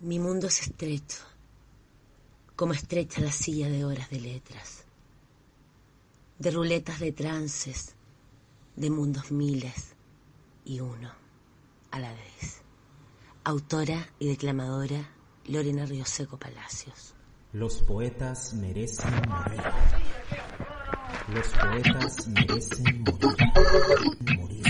Mi mundo es estrecho, como estrecha la silla de horas de letras, de ruletas de trances, de mundos miles y uno a la vez. Autora y declamadora Lorena Rioseco Palacios. Los poetas merecen morir. Los poetas merecen morir. Morir,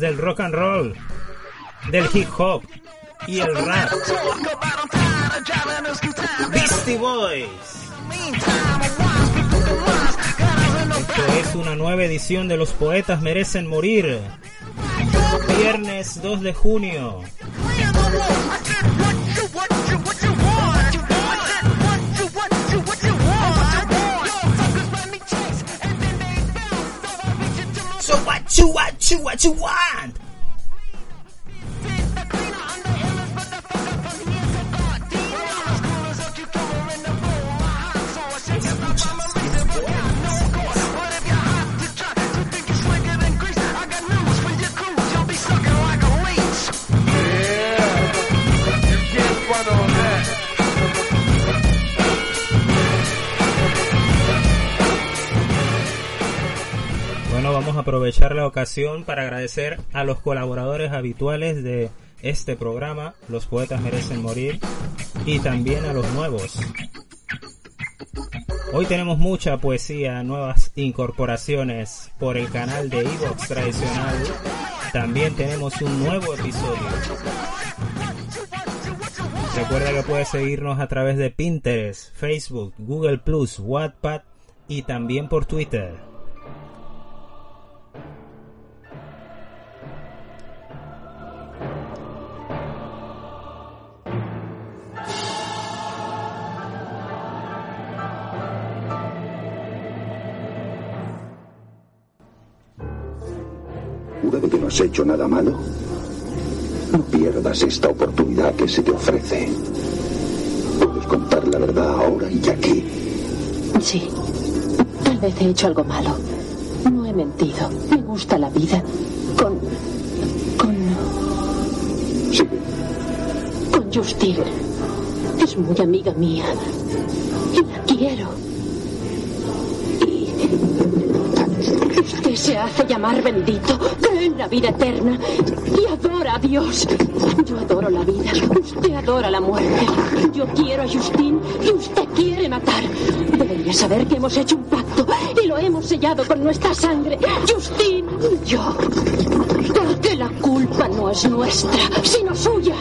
del rock and roll, del hip hop y el rap. Beastie Boys. Esto es una nueva edición de Los Poetas Merecen Morir. Viernes 2 de junio. You what you what you want? Vamos a aprovechar la ocasión para agradecer a los colaboradores habituales de este programa, Los Poetas Merecen Morir, y también a los nuevos. Hoy tenemos mucha poesía, nuevas incorporaciones por el canal de Evox tradicional. También tenemos un nuevo episodio. Recuerda que puedes seguirnos a través de Pinterest, Facebook, Google Plus, Wattpad y también por Twitter. ¿Jura de que no has hecho nada malo? No pierdas esta oportunidad que se te ofrece. Puedes contar la verdad ahora y aquí. sí. Tal vez he hecho algo malo. No he mentido. Me gusta la vida. Con. con. Sigue. con Justine. Es muy amiga mía. Y la quiero. Y. Se hace llamar bendito, cree en la vida eterna y adora a Dios. Yo adoro la vida, usted adora la muerte. Yo quiero a Justine y usted quiere matar. Debería saber que hemos hecho un pacto y lo hemos sellado con nuestra sangre. Justine y yo. Porque la culpa no es nuestra, sino suya.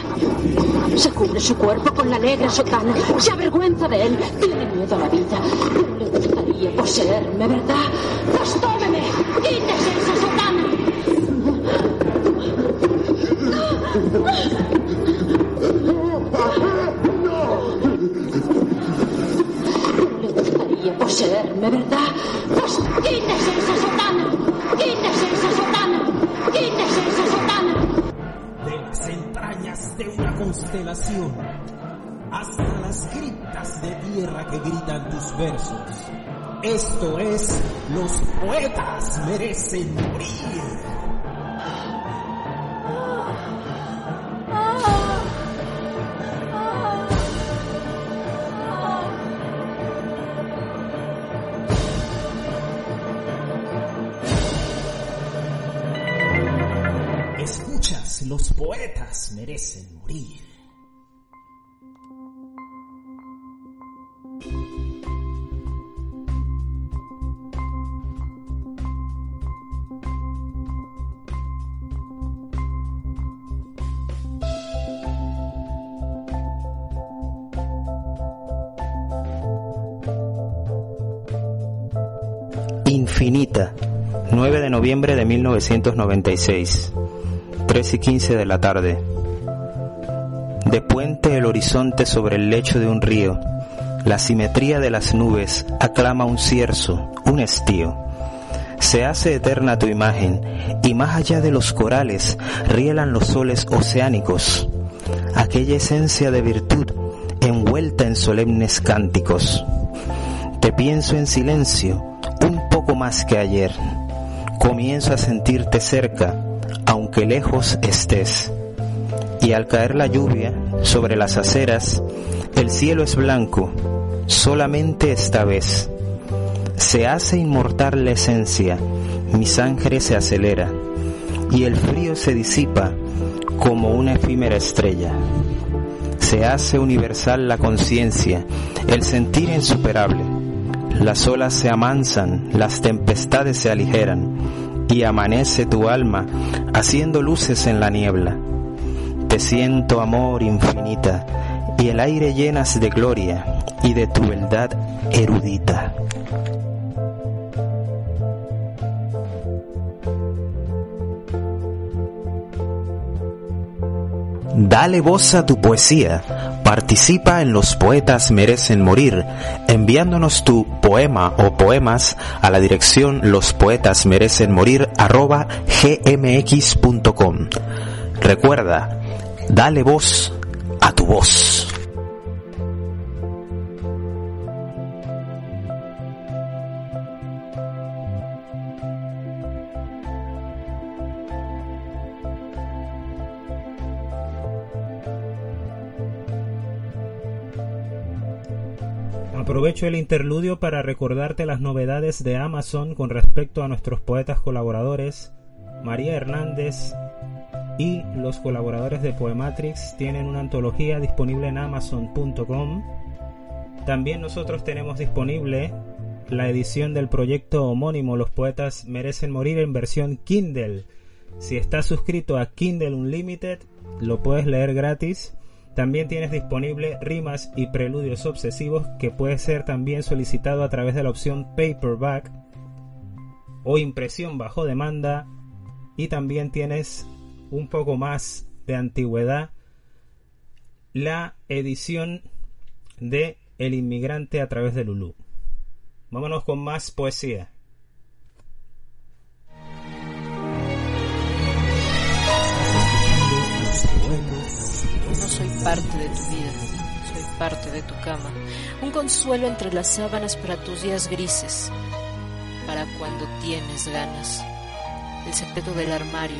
Se cubre su cuerpo con la negra sotana, se avergüenza de él, tiene miedo a la vida. Gustaría poseerme, ¿verdad? Pues tómeme, quítese esa sotana. Pero le gustaría poseerme, ¿verdad? Pues quítese esa sotana, quítese esa sotana, quítese esa sotana. de las entrañas de una constelación hasta las criptas de tierra que gritan tus versos. Esto es, los poetas merecen morir. Escuchas, los poetas merecen morir. Infinita, 9 de noviembre de 1996, 3 y 15 de la tarde. De puente el horizonte sobre el lecho de un río, la simetría de las nubes aclama un cierzo, un estío. Se hace eterna tu imagen, y más allá de los corales rielan los soles oceánicos, aquella esencia de virtud envuelta en solemnes cánticos. Te pienso en silencio, poco más que ayer. Comienzo a sentirte cerca, aunque lejos estés. Y al caer la lluvia sobre las aceras, el cielo es blanco, solamente esta vez. Se hace inmortal la esencia, mi sangre se acelera, y el frío se disipa como una efímera estrella. Se hace universal la conciencia, el sentir insuperable. Las olas se amansan, las tempestades se aligeran, y amanece tu alma haciendo luces en la niebla. Te siento amor infinita, y el aire llenas de gloria y de tu verdad erudita. Dale voz a tu poesía. Participa en Los Poetas Merecen Morir, enviándonos tu poema o poemas a la dirección lospoetasmerecenmorir@gmx.com. Recuerda, dale voz a tu voz. Aprovecho el interludio para recordarte las novedades de Amazon con respecto a nuestros poetas colaboradores. María Hernández y los colaboradores de Poematrix tienen una antología disponible en amazon.com. También nosotros tenemos disponible la edición del proyecto homónimo Los poetas merecen morir en versión Kindle. Si estás suscrito a Kindle Unlimited, lo puedes leer gratis. También tienes disponible rimas y preludios obsesivos que puede ser también solicitado a través de la opción paperback o impresión bajo demanda. Y también tienes un poco más de antigüedad la edición de El inmigrante a través de Lulú. Vámonos con más poesía. Parte de tu vida, soy parte de tu cama, un consuelo entre las sábanas para tus días grises, para cuando tienes ganas, el secreto del armario,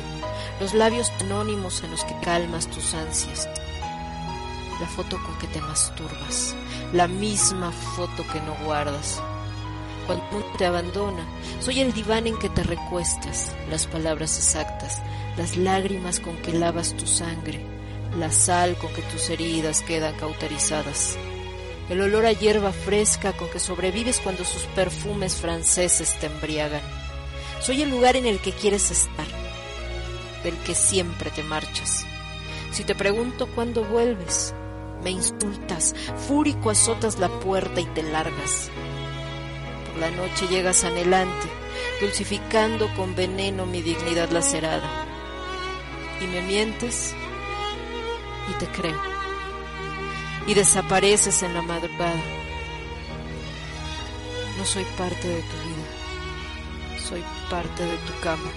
los labios anónimos en los que calmas tus ansias, la foto con que te masturbas, la misma foto que no guardas. Cuando te abandona, soy el diván en que te recuestas, las palabras exactas, las lágrimas con que lavas tu sangre, la sal con que tus heridas quedan cauterizadas, el olor a hierba fresca con que sobrevives cuando sus perfumes franceses te embriagan. Soy el lugar en el que quieres estar, del que siempre te marchas. Si te pregunto cuándo vuelves, me insultas, fúrico azotas la puerta y te largas. Por la noche llegas anhelante, dulcificando con veneno mi dignidad lacerada. Y me mientes y te creo. Y desapareces en la madrugada. No soy parte de tu vida, soy parte de tu cama.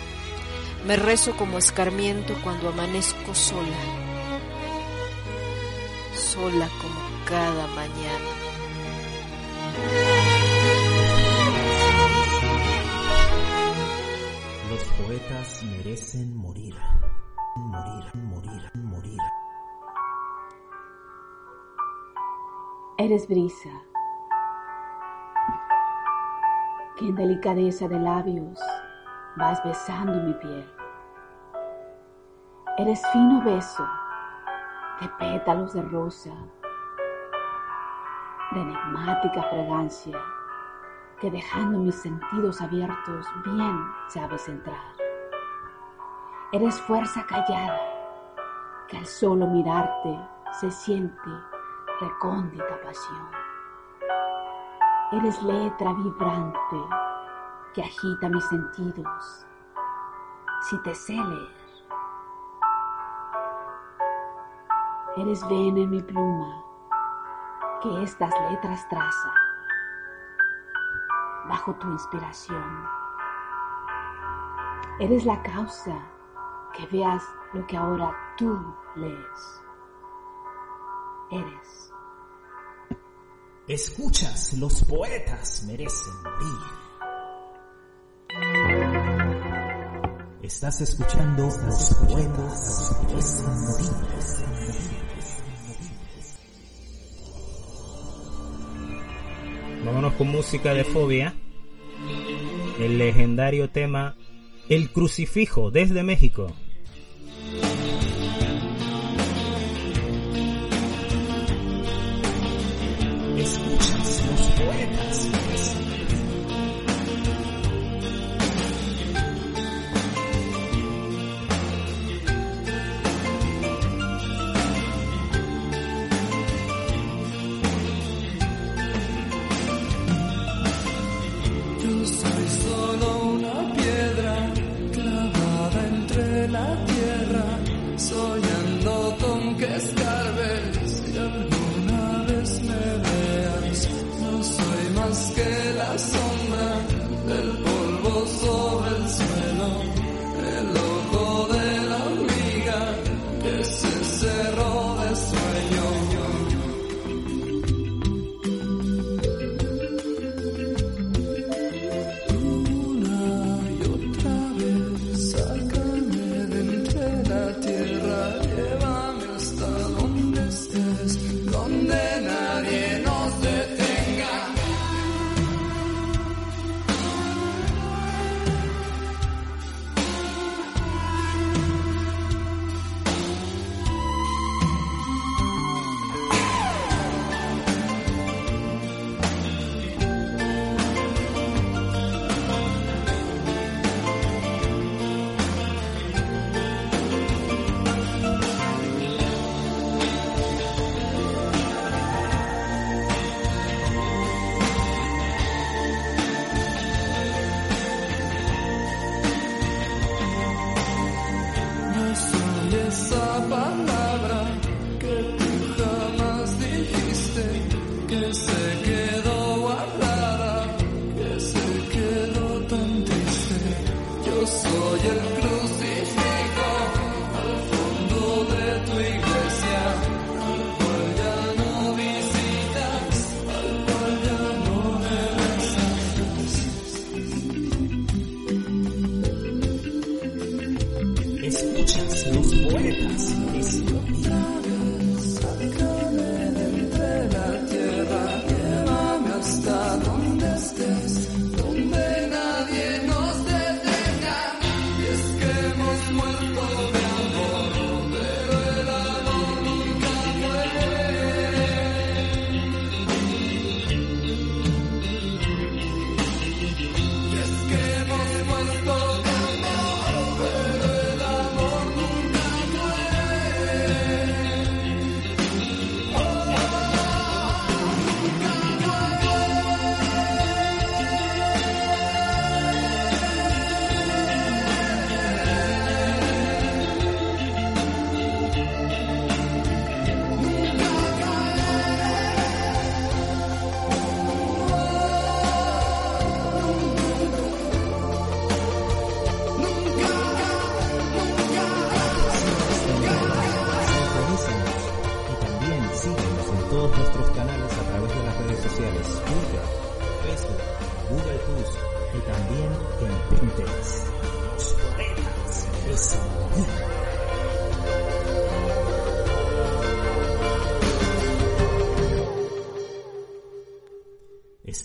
Me rezo como escarmiento cuando amanezco sola, sola como cada mañana. Los poetas merecen morir, morir, morir, morir. Eres brisa, que en delicadeza de labios vas besando mi piel. Eres fino beso de pétalos de rosa, de enigmática fragancia, que dejando mis sentidos abiertos bien sabes entrar. Eres fuerza callada, que al solo mirarte se siente recóndita pasión. Eres letra vibrante que agita mis sentidos. Si te sé leer, eres vena en mi pluma que estas letras traza bajo tu inspiración. Eres la causa que veas lo que ahora tú lees. Eres. Escuchas, los poetas merecen morir. Estás escuchando Los poetas merecen morir. Vámonos con música de fobia. El legendario tema El crucifijo desde México.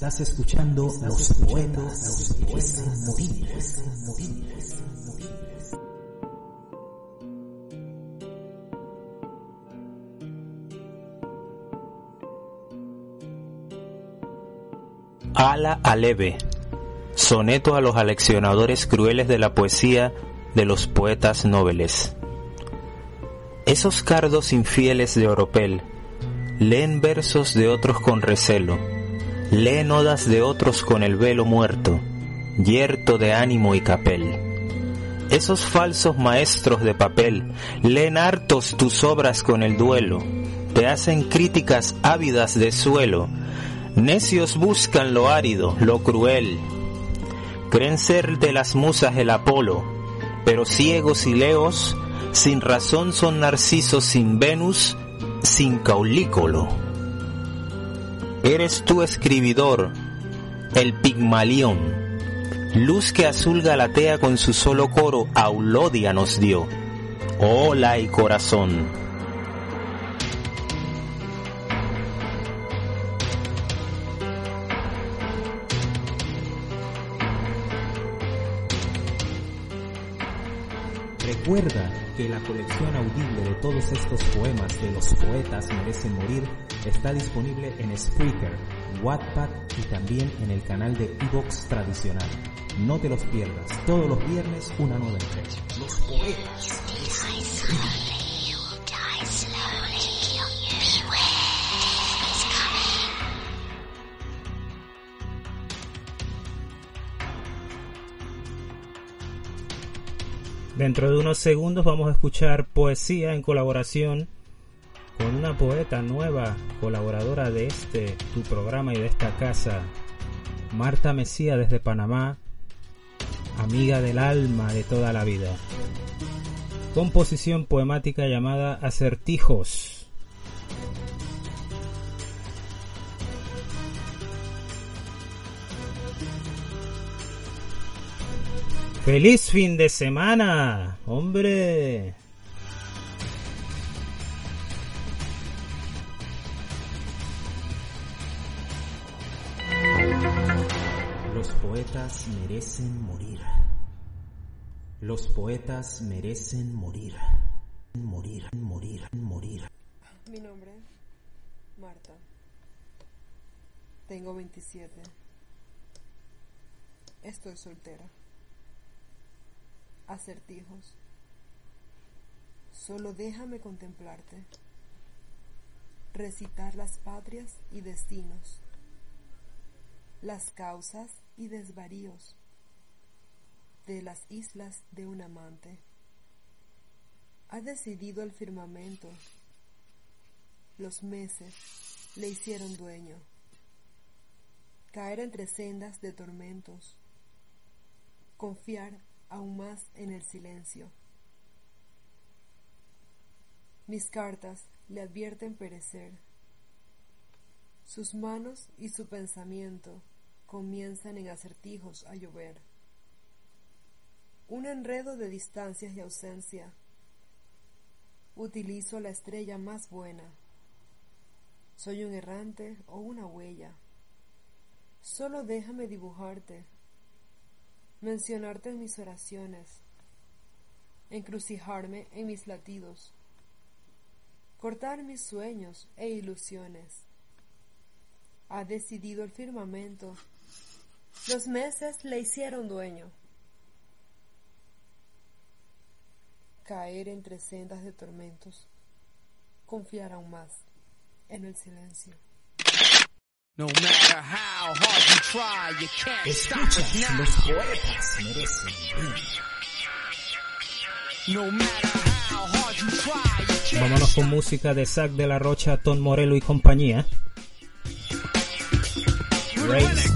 Estás escuchando Los Poetas, los poetas movibles, movibles. Ala Aleve, soneto a los aleccionadores crueles de la poesía de los poetas nobles. Esos cardos infieles de Oropel leen versos de otros con recelo, leen odas de otros con el velo muerto, yerto de ánimo y capel. Esos falsos maestros de papel leen hartos tus obras con el duelo, te hacen críticas ávidas de suelo, Necios buscan lo árido, lo cruel. Creen ser de las musas el Apolo, pero ciegos y leos, sin razón son narcisos sin Venus, sin caulícolo. Eres tú escribidor, el Pigmalión, luz que azul galatea con su solo coro, Aulodia nos dio. Hola y corazón. Recuerda que la colección audible de todos estos poemas de los poetas merecen morir está disponible en Spreaker, Wattpad y también en el canal de Evox tradicional. No te los pierdas, todos los viernes una nueva entrega. Los poetas Dentro de unos segundos vamos a escuchar poesía en colaboración con una poeta nueva, colaboradora de este, tu programa y de esta casa, Marta Mesía desde Panamá, amiga del alma de toda la vida. Composición poemática llamada Acertijos. ¡Feliz fin de semana! ¡Hombre! Los poetas merecen morir. Los poetas merecen morir. Morir, morir, morir. Mi nombre, Marta. Tengo 27. Estoy soltera acertijos. Solo déjame contemplarte, recitar las patrias y destinos, las causas y desvaríos de las islas de un amante. Ha decidido el firmamento, los meses le hicieron dueño, caer entre sendas de tormentos, confiar aún más en el silencio. Mis cartas le advierten perecer. Sus manos y su pensamiento comienzan en acertijos a llover. Un enredo de distancias y ausencia. Utilizo la estrella más buena. Soy un errante o una huella. Solo déjame dibujarte mencionarte en mis oraciones, encrucijarme en mis latidos, cortar mis sueños e ilusiones. Ha decidido el firmamento. Los meses le hicieron dueño. Caer entre sendas de tormentos. Confiar aún más en el silencio. No matter how hard you try, you can't stop us now. Los poetas merecen No matter how hard you try, you can't Vámonos con música de Zack de la Rocha, Ton Morello y compañía. Race.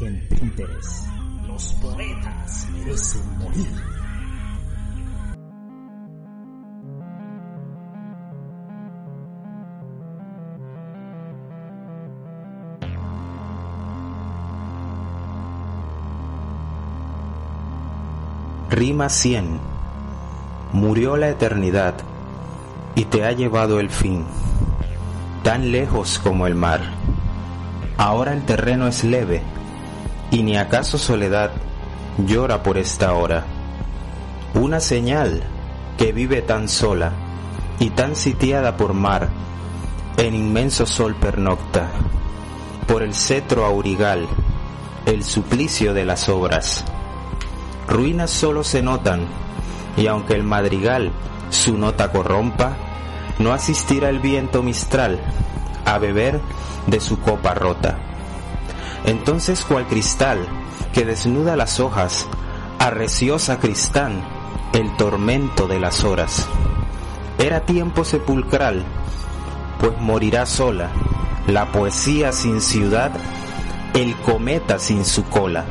En Pinterest. Los poetas merecen morir. Rima 100. Murió la eternidad y te ha llevado el fin, tan lejos como el mar. Ahora el terreno es leve y ni acaso soledad llora por esta hora. Una señal que vive tan sola y tan sitiada por mar, en inmenso sol pernocta, por el cetro aurigal, el suplicio de las obras ruinas solo se notan, y aunque el madrigal su nota corrompa, no asistirá el viento mistral a beber de su copa rota. Entonces cual cristal que desnuda las hojas, arreciosa cristán, el tormento de las horas. Era tiempo sepulcral, pues morirá sola, la poesía sin ciudad, el cometa sin su cola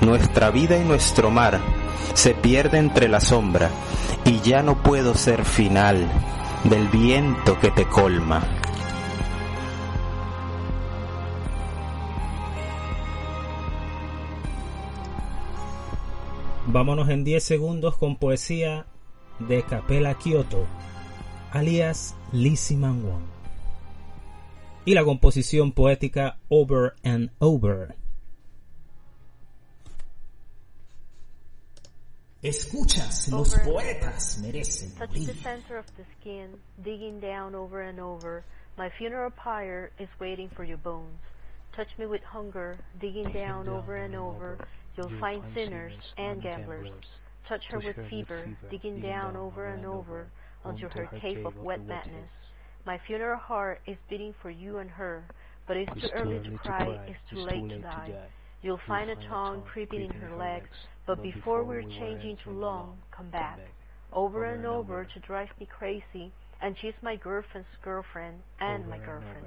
nuestra vida y nuestro mar se pierde entre la sombra y ya no puedo ser final del viento que te colma. Vámonos en 10 segundos con poesía de Capela Kyoto, alias Lizzie Wong. Y la composición poética Over and Over Escuchas, los over poetas merecen Touch the center of the skin, digging down over and over. My funeral pyre is waiting for your bones. Touch me with hunger, digging down over and over. You'll find sinners and gamblers. Touch her with fever, digging down over and over until her cave of wet madness. My funeral heart is beating for you and her, but it's too early to cry, it's too late to die. You'll find a tongue creeping in her legs, but before we're changing too long, come back. Over and over to drive me crazy, and she's my girlfriend's girlfriend and my girlfriend.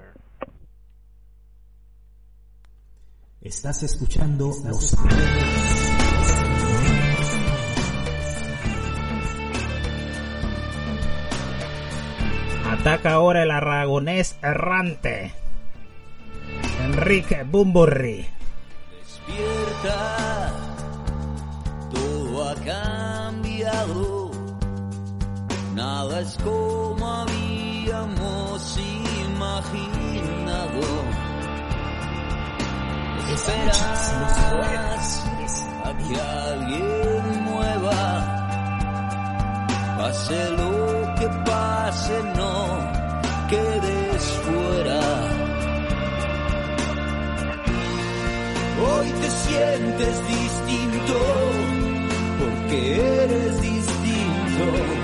Estás escuchando los Ataca ahora el aragonés errante. Enrique Bumburri. Despierta, todo ha cambiado, nada es como habíamos imaginado. Esperas a que alguien mueva, pase lo que pase, no quedes fuera. Hoy te sientes distinto porque eres distinto.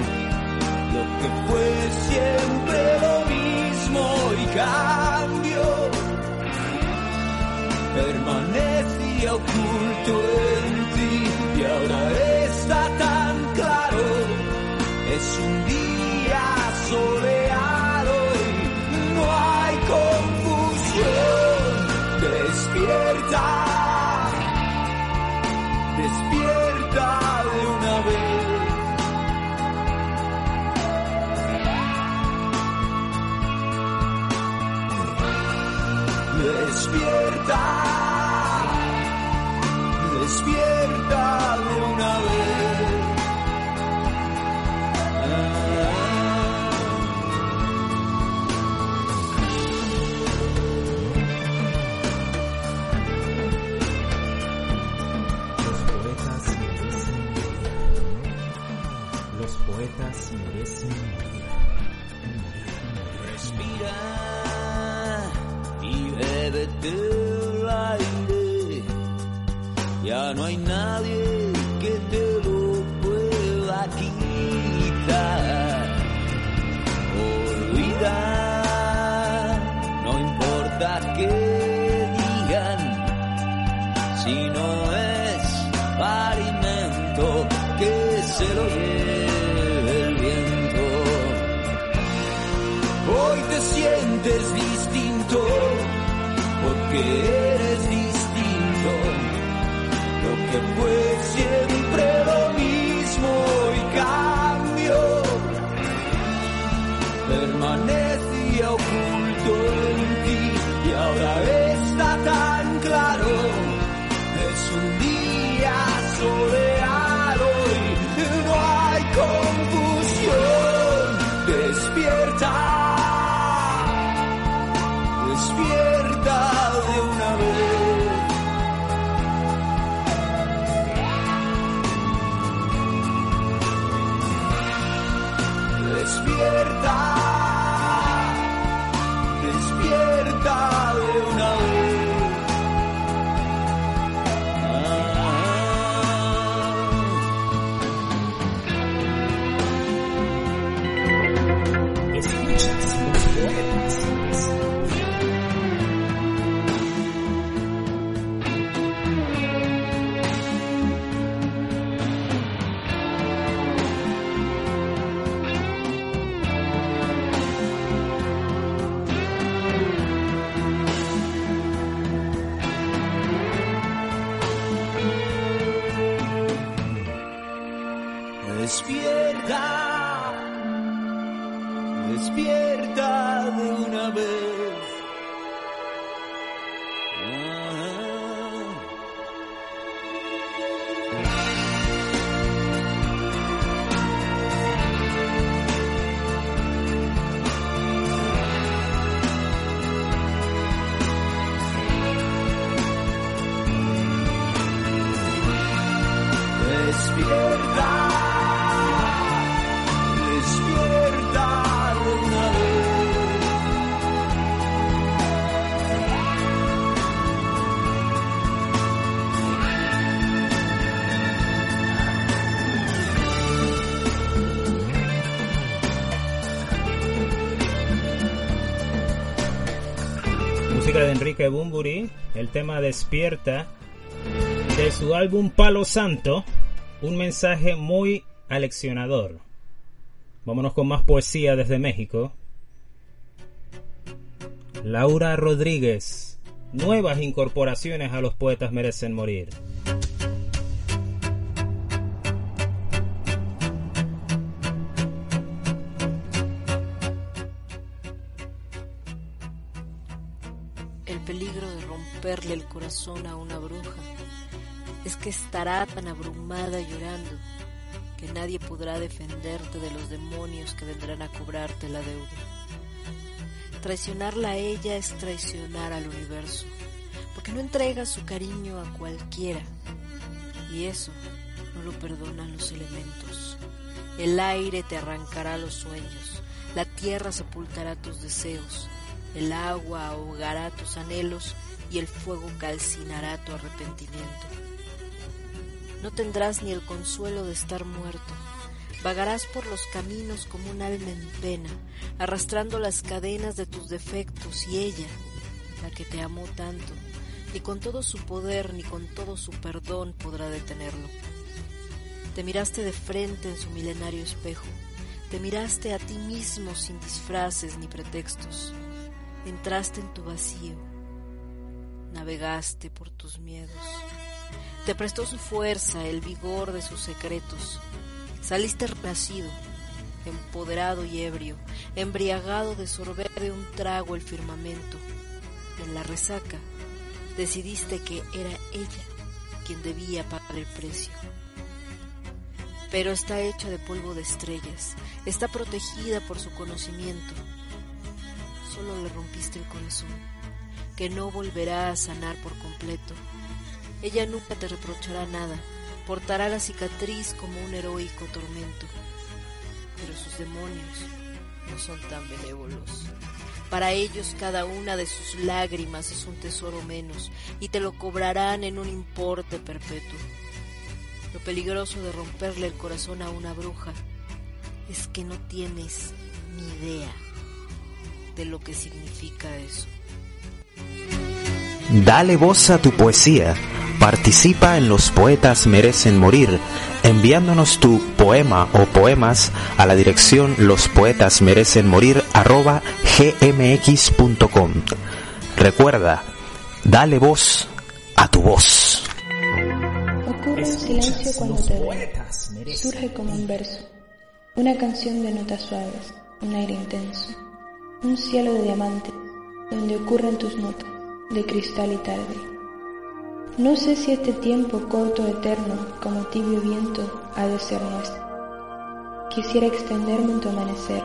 Permanecía oculto en porque Enrique Bumburi, el tema Despierta, de su álbum Palo Santo, un mensaje muy aleccionador. Vámonos con más poesía desde México. Laura Rodríguez, nuevas incorporaciones a los poetas merecen morir. El corazón a una bruja es que estará tan abrumada llorando que nadie podrá defenderte de los demonios que vendrán a cobrarte la deuda. Traicionarla a ella es traicionar al universo, porque no entrega su cariño a cualquiera, y eso no lo perdonan los elementos. El aire te arrancará los sueños, la tierra sepultará tus deseos, el agua ahogará tus anhelos y el fuego calcinará tu arrepentimiento. No tendrás ni el consuelo de estar muerto. Vagarás por los caminos como un alma en pena, arrastrando las cadenas de tus defectos y ella, la que te amó tanto, ni con todo su poder ni con todo su perdón podrá detenerlo. Te miraste de frente en su milenario espejo, te miraste a ti mismo sin disfraces ni pretextos, entraste en tu vacío, por tus miedos. Te prestó su fuerza, el vigor de sus secretos. Saliste renacido, empoderado y ebrio, embriagado de sorber de un trago el firmamento. En la resaca decidiste que era ella quien debía pagar el precio. Pero está hecha de polvo de estrellas, está protegida por su conocimiento. Solo le rompiste el corazón, que no volverá a sanar por completo. Ella nunca te reprochará nada, portará la cicatriz como un heroico tormento. Pero sus demonios no son tan benévolos. Para ellos cada una de sus lágrimas es un tesoro menos y te lo cobrarán en un importe perpetuo. Lo peligroso de romperle el corazón a una bruja es que no tienes ni idea de lo que significa eso. Dale voz a tu poesía. Participa en Los Poetas Merecen Morir, enviándonos tu poema o poemas a la dirección lospoetasmerecenmorir arroba gmx.com. Recuerda, dale voz a tu voz. Ocurre un silencio cuando te veo. Surge como un verso. Una canción de notas suaves, un aire intenso. Un cielo de diamantes, donde ocurren tus notas, de cristal y tarde. No sé si este tiempo corto eterno, como tibio viento, ha de ser nuestro. Quisiera extenderme en tu amanecer,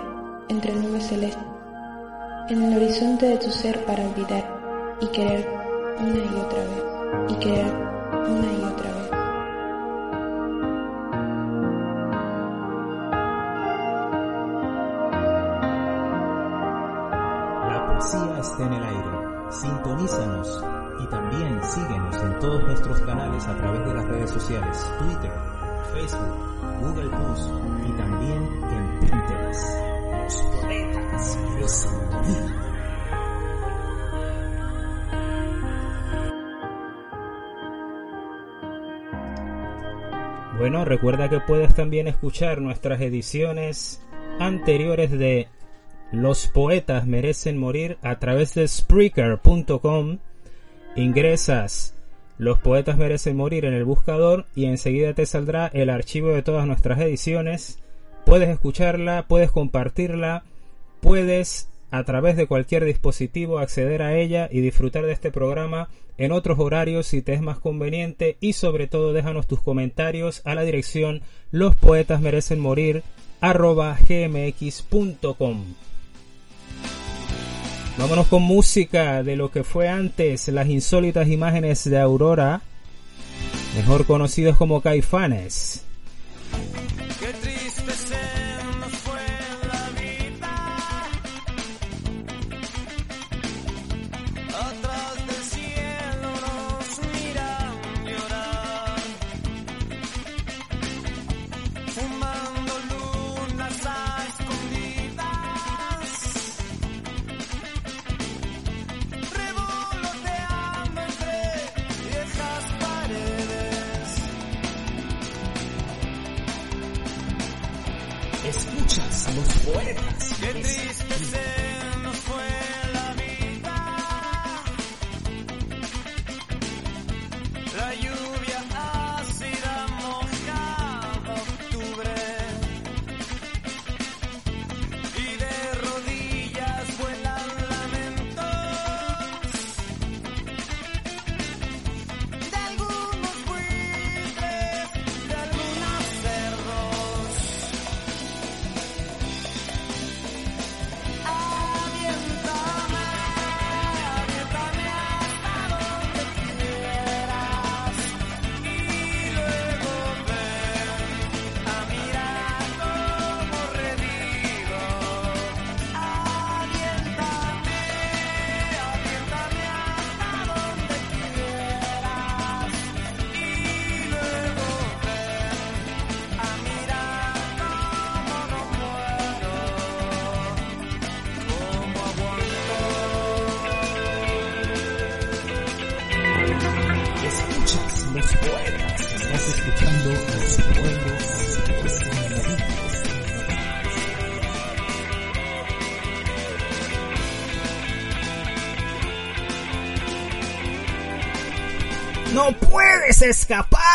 entre nubes celestes, en el horizonte de tu ser para olvidar y querer una y otra vez, y querer una y otra vez. Sintonízanos y también síguenos en todos nuestros canales a través de las redes sociales, Twitter, Facebook, Google Plus y también en Pinterest. Los poetas morir. Bueno, recuerda que puedes también escuchar nuestras ediciones anteriores de Los poetas merecen morir a través de Spreaker.com. Ingresas Los poetas merecen morir en el buscador y enseguida te saldrá el archivo de todas nuestras ediciones. Puedes escucharla, puedes compartirla, puedes a través de cualquier dispositivo acceder a ella y disfrutar de este programa en otros horarios si te es más conveniente y sobre todo déjanos tus comentarios a la dirección los poetas merecen morir arroba gmx.com Vámonos con música de lo que fue antes las insólitas imágenes de Aurora, mejor conocidos como Caifanes.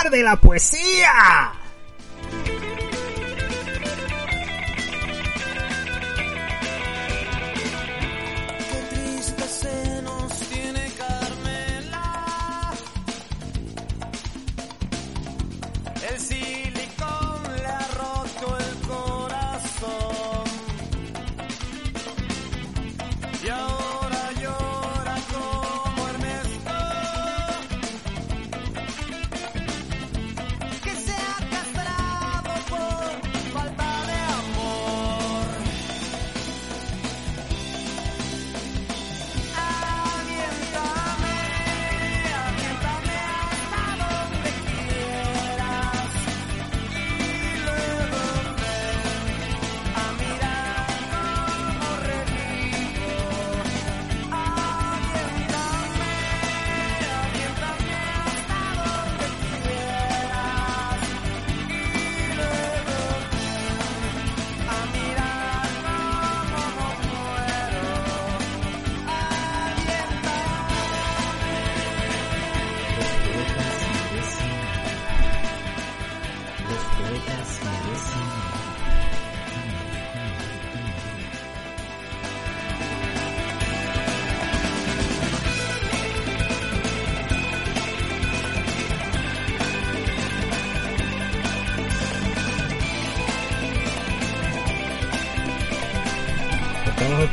De la poesía.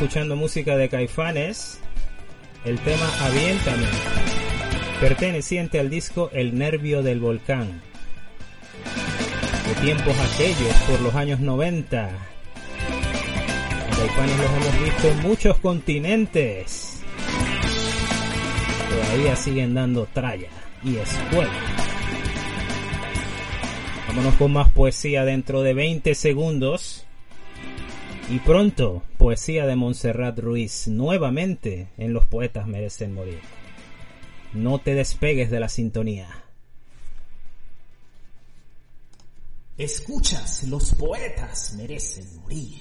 Escuchando música de Caifanes, el tema Aviéntame, perteneciente al disco El Nervio del Volcán. De tiempos aquellos, por los años 90. Caifanes los hemos visto en muchos continentes. Todavía siguen dando tralla y escuela. Vámonos con más poesía dentro de 20 segundos. Y pronto, poesía de Montserrat Ruiz, nuevamente en Los Poetas Merecen Morir. No te despegues de la sintonía. Escuchas, los poetas merecen morir.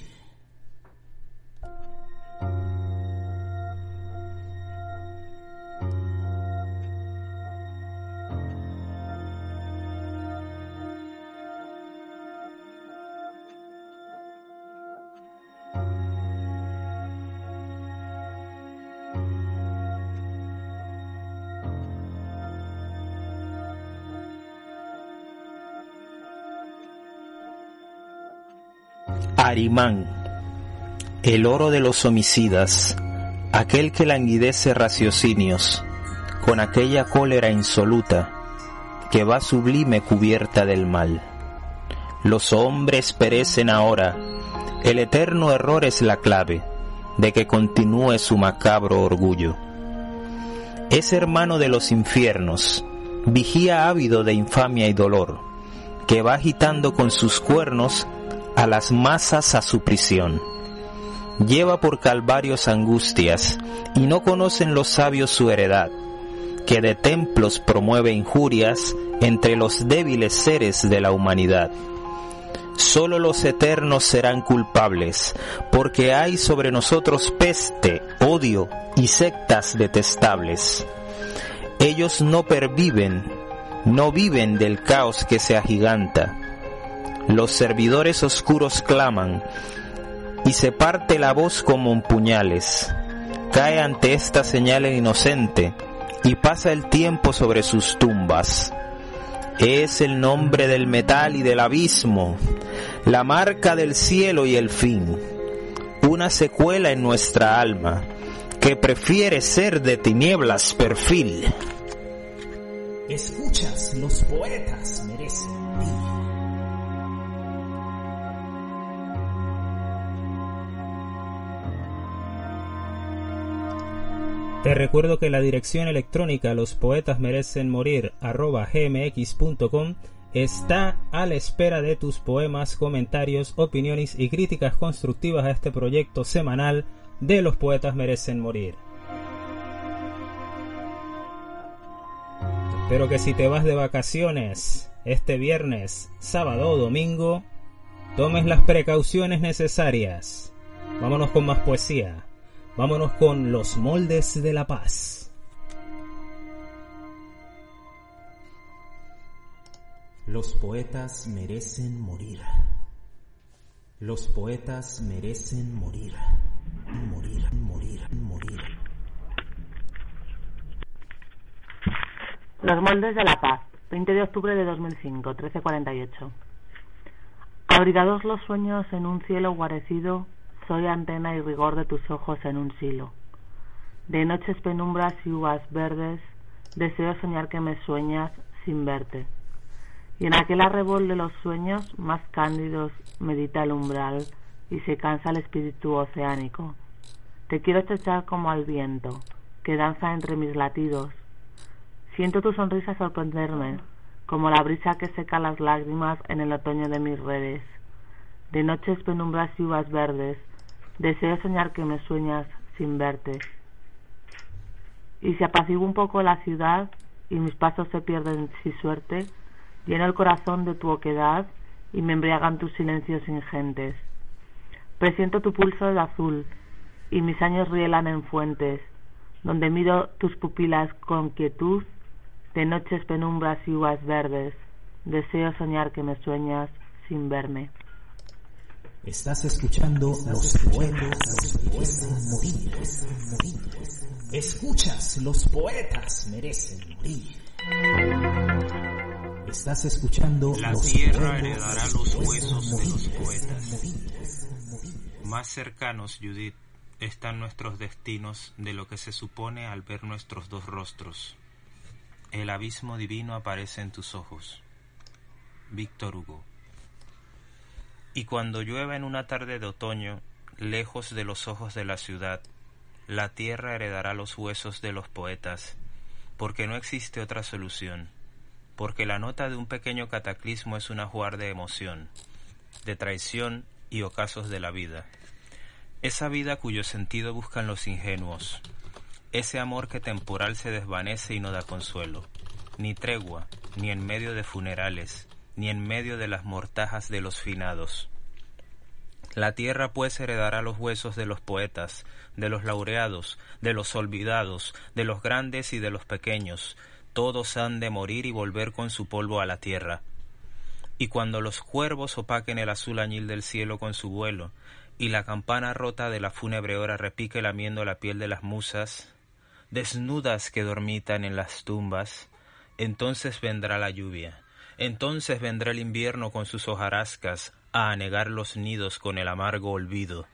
Arimán, el oro de los homicidas, aquel que languidece raciocinios, con aquella cólera insoluta, que va sublime cubierta del mal. Los hombres perecen ahora, el eterno error es la clave de que continúe su macabro orgullo. Es hermano de los infiernos, vigía ávido de infamia y dolor, que va agitando con sus cuernos a las masas a su prisión. Lleva por calvarios angustias, y no conocen los sabios su heredad, que de templos promueve injurias entre los débiles seres de la humanidad. Solo los eternos serán culpables, porque hay sobre nosotros peste, odio y sectas detestables. Ellos no perviven, no viven del caos que se agiganta, los servidores oscuros claman y se parte la voz como puñales. Cae ante esta señal el inocente y pasa el tiempo sobre sus tumbas. Es el nombre del metal y del abismo, la marca del cielo y el fin, una secuela en nuestra alma que prefiere ser de tinieblas perfil. Escuchas, los poetas merecen Te recuerdo que la dirección electrónica los poetas merecen morir gmx.com está a la espera de tus poemas, comentarios, opiniones y críticas constructivas a este proyecto semanal de los poetas merecen morir. Espero que si te vas de vacaciones este viernes, sábado o domingo, tomes las precauciones necesarias. Vámonos con más poesía. Vámonos con los moldes de la paz. Los poetas merecen morir. Los poetas merecen morir. Morir, morir, morir. Los moldes de la paz. 20 de octubre de 2005, 1348. Abrigados los sueños en un cielo guarecido soy antena y rigor de tus ojos en un silo. De noches penumbras y uvas verdes, deseo soñar que me sueñas sin verte. Y en aquel arrebol de los sueños más cándidos medita el umbral y se cansa el espíritu oceánico. Te quiero estrechar como al viento, que danza entre mis latidos. Siento tu sonrisa sorprenderme, como la brisa que seca las lágrimas en el otoño de mis redes. De noches penumbras y uvas verdes, Deseo soñar que me sueñas sin verte. Y si apacigua un poco la ciudad y mis pasos se pierden sin suerte, lleno el corazón de tu oquedad y me embriagan tus silencios ingentes. Presiento tu pulso de azul y mis años rielan en fuentes, donde miro tus pupilas con quietud, de noches penumbras y uvas verdes. Deseo soñar que me sueñas sin verme. Estás escuchando los poetas, merecen morir. Escuchas, los poetas merecen morir. Estás escuchando La los tierra poetas, heredará los huesos de los poetas. Más cercanos, Judith, están nuestros destinos de lo que se supone al ver nuestros dos rostros. El abismo divino aparece en tus ojos. Víctor Hugo. Y cuando llueva en una tarde de otoño, lejos de los ojos de la ciudad, la tierra heredará los huesos de los poetas, porque no existe otra solución, porque la nota de un pequeño cataclismo es un ajuar de emoción, de traición y ocasos de la vida. Esa vida cuyo sentido buscan los ingenuos, ese amor que temporal se desvanece y no da consuelo, ni tregua, ni en medio de funerales, ni en medio de las mortajas de los finados. La tierra pues heredará los huesos de los poetas, de los laureados, de los olvidados, de los grandes y de los pequeños, todos han de morir y volver con su polvo a la tierra. Y cuando los cuervos opaquen el azul añil del cielo con su vuelo, y la campana rota de la fúnebre hora repique lamiendo la piel de las musas, desnudas que dormitan en las tumbas, entonces vendrá la lluvia, entonces vendrá el invierno con sus hojarascas a anegar los nidos con el amargo olvido.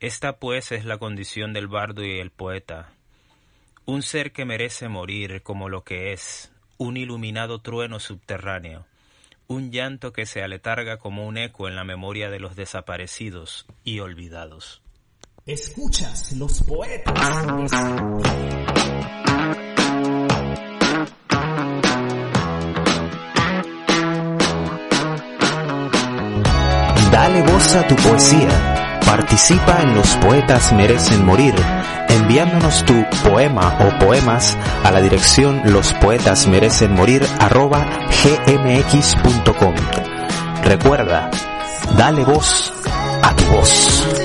Esta pues es la condición del bardo y el poeta, un ser que merece morir como lo que es, un iluminado trueno subterráneo, un llanto que se aletarga como un eco en la memoria de los desaparecidos y olvidados. Escuchas los poetas. Dale voz a tu poesía. Participa en Los Poetas Merecen Morir enviándonos tu poema o poemas a la dirección gmx.com. Recuerda, dale voz a tu voz.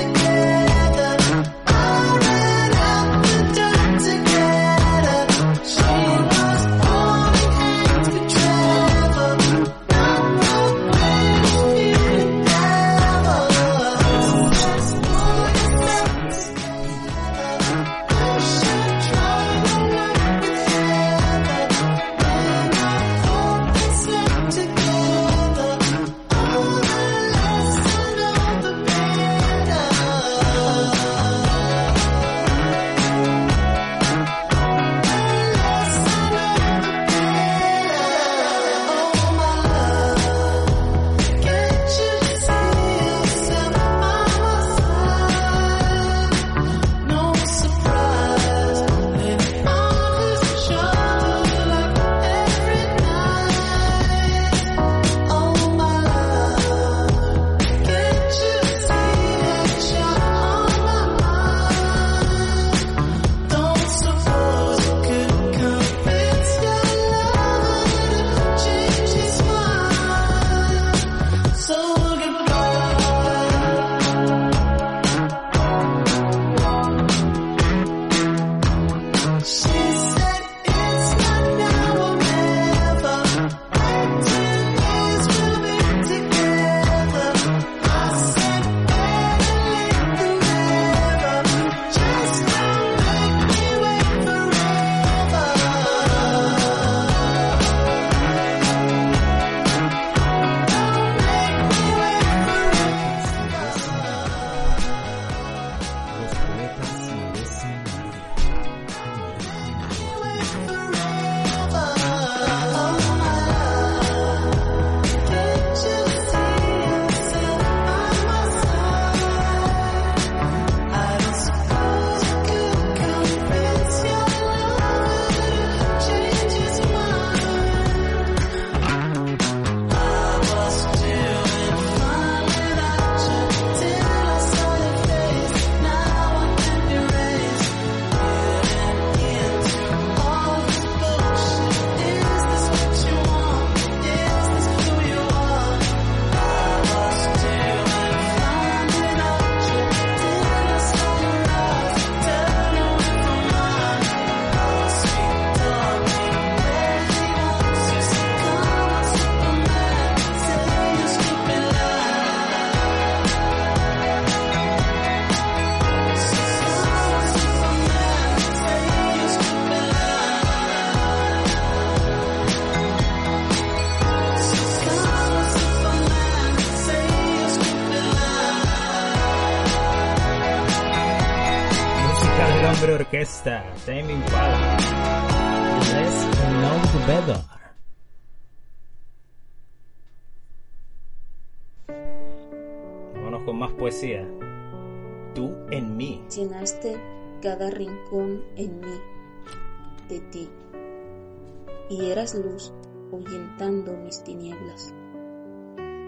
Luz ahuyentando mis tinieblas.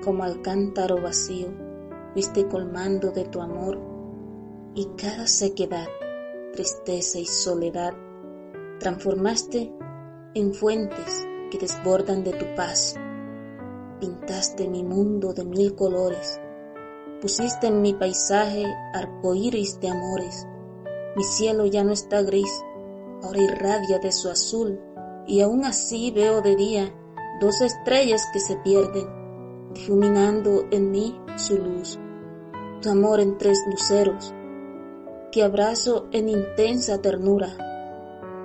Como al cántaro vacío, fuiste colmando de tu amor y cada sequedad, tristeza y soledad transformaste en fuentes que desbordan de tu paz. Pintaste mi mundo de mil colores, pusiste en mi paisaje arcoíris de amores. Mi cielo ya no está gris, ahora irradia de su azul y aún así veo de día dos estrellas que se pierden, difuminando en mí su luz, tu amor en tres luceros, que abrazo en intensa ternura.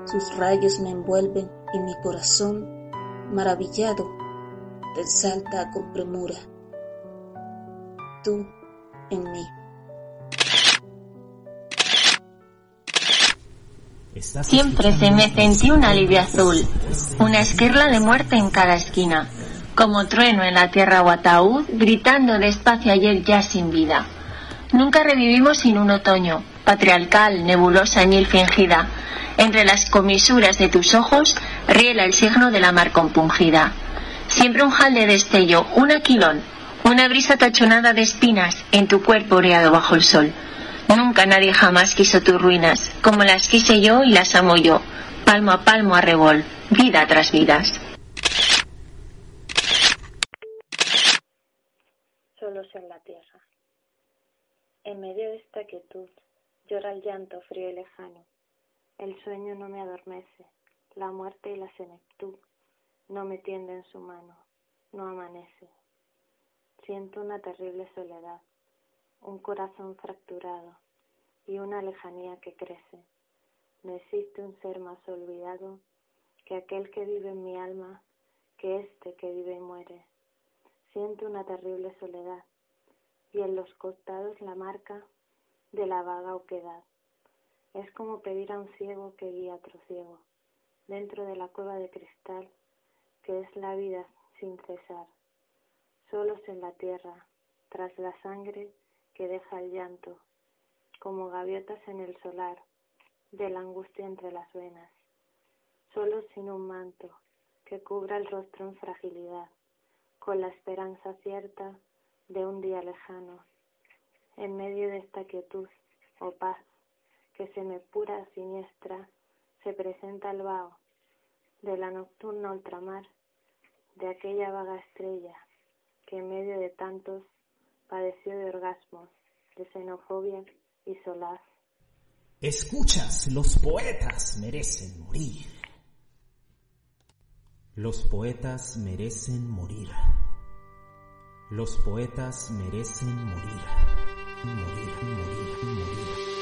Sus rayos me envuelven y mi corazón, maravillado, te salta con premura. Tú en mí. Siempre se me sentí una alivio azul, una esquirla de muerte en cada esquina, como trueno en la tierra o ataúd, gritando despacio ayer ya sin vida. Nunca revivimos sin un otoño, patriarcal, nebulosa y mil fingida. Entre las comisuras de tus ojos riela el signo de la mar compungida. Siempre un jal de destello, un aquilón, una brisa tachonada de espinas en tu cuerpo oreado bajo el sol. Nunca nadie jamás quiso tus ruinas, como las quise yo y las amo yo, palmo a palmo a revol, vida tras vidas. Solos en la tierra. En medio de esta quietud llora el llanto frío y lejano. El sueño no me adormece, la muerte y la senectud no me tienden su mano, no amanece. Siento una terrible soledad un corazón fracturado y una lejanía que crece. No existe un ser más olvidado que aquel que vive en mi alma, que este que vive y muere. Siento una terrible soledad y en los costados la marca de la vaga oquedad. Es como pedir a un ciego que guía a otro ciego, dentro de la cueva de cristal que es la vida sin cesar, solos en la tierra, tras la sangre que deja el llanto, como gaviotas en el solar, de la angustia entre las venas, solo sin un manto que cubra el rostro en fragilidad, con la esperanza cierta de un día lejano, en medio de esta quietud o paz que se me pura siniestra, se presenta el vaho de la nocturna ultramar, de aquella vaga estrella que en medio de tantos padeció de orgasmos, de xenofobia y solaz. Escuchas, los poetas merecen morir. Los poetas merecen morir. Los poetas merecen morir. Morir, morir, morir.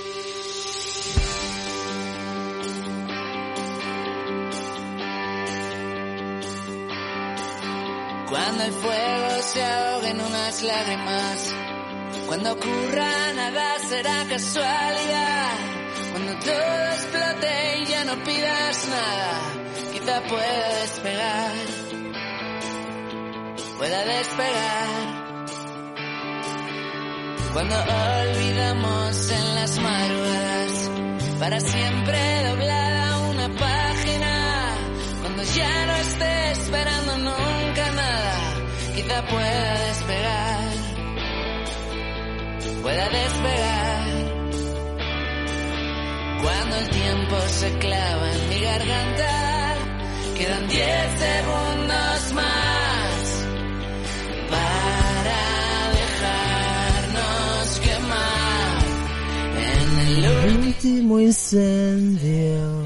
Cuando el fuego se ahogue en unas lágrimas, cuando ocurra nada será casualidad, cuando todo explote y ya no pidas nada, quizá pueda despegar, pueda despegar. Cuando olvidamos en las madrugadas, para siempre doblada una página, cuando ya no esté quizá pueda despegar, pueda despegar. Cuando el tiempo se clava en mi garganta, quedan diez segundos más para dejarnos quemar en el último incendio.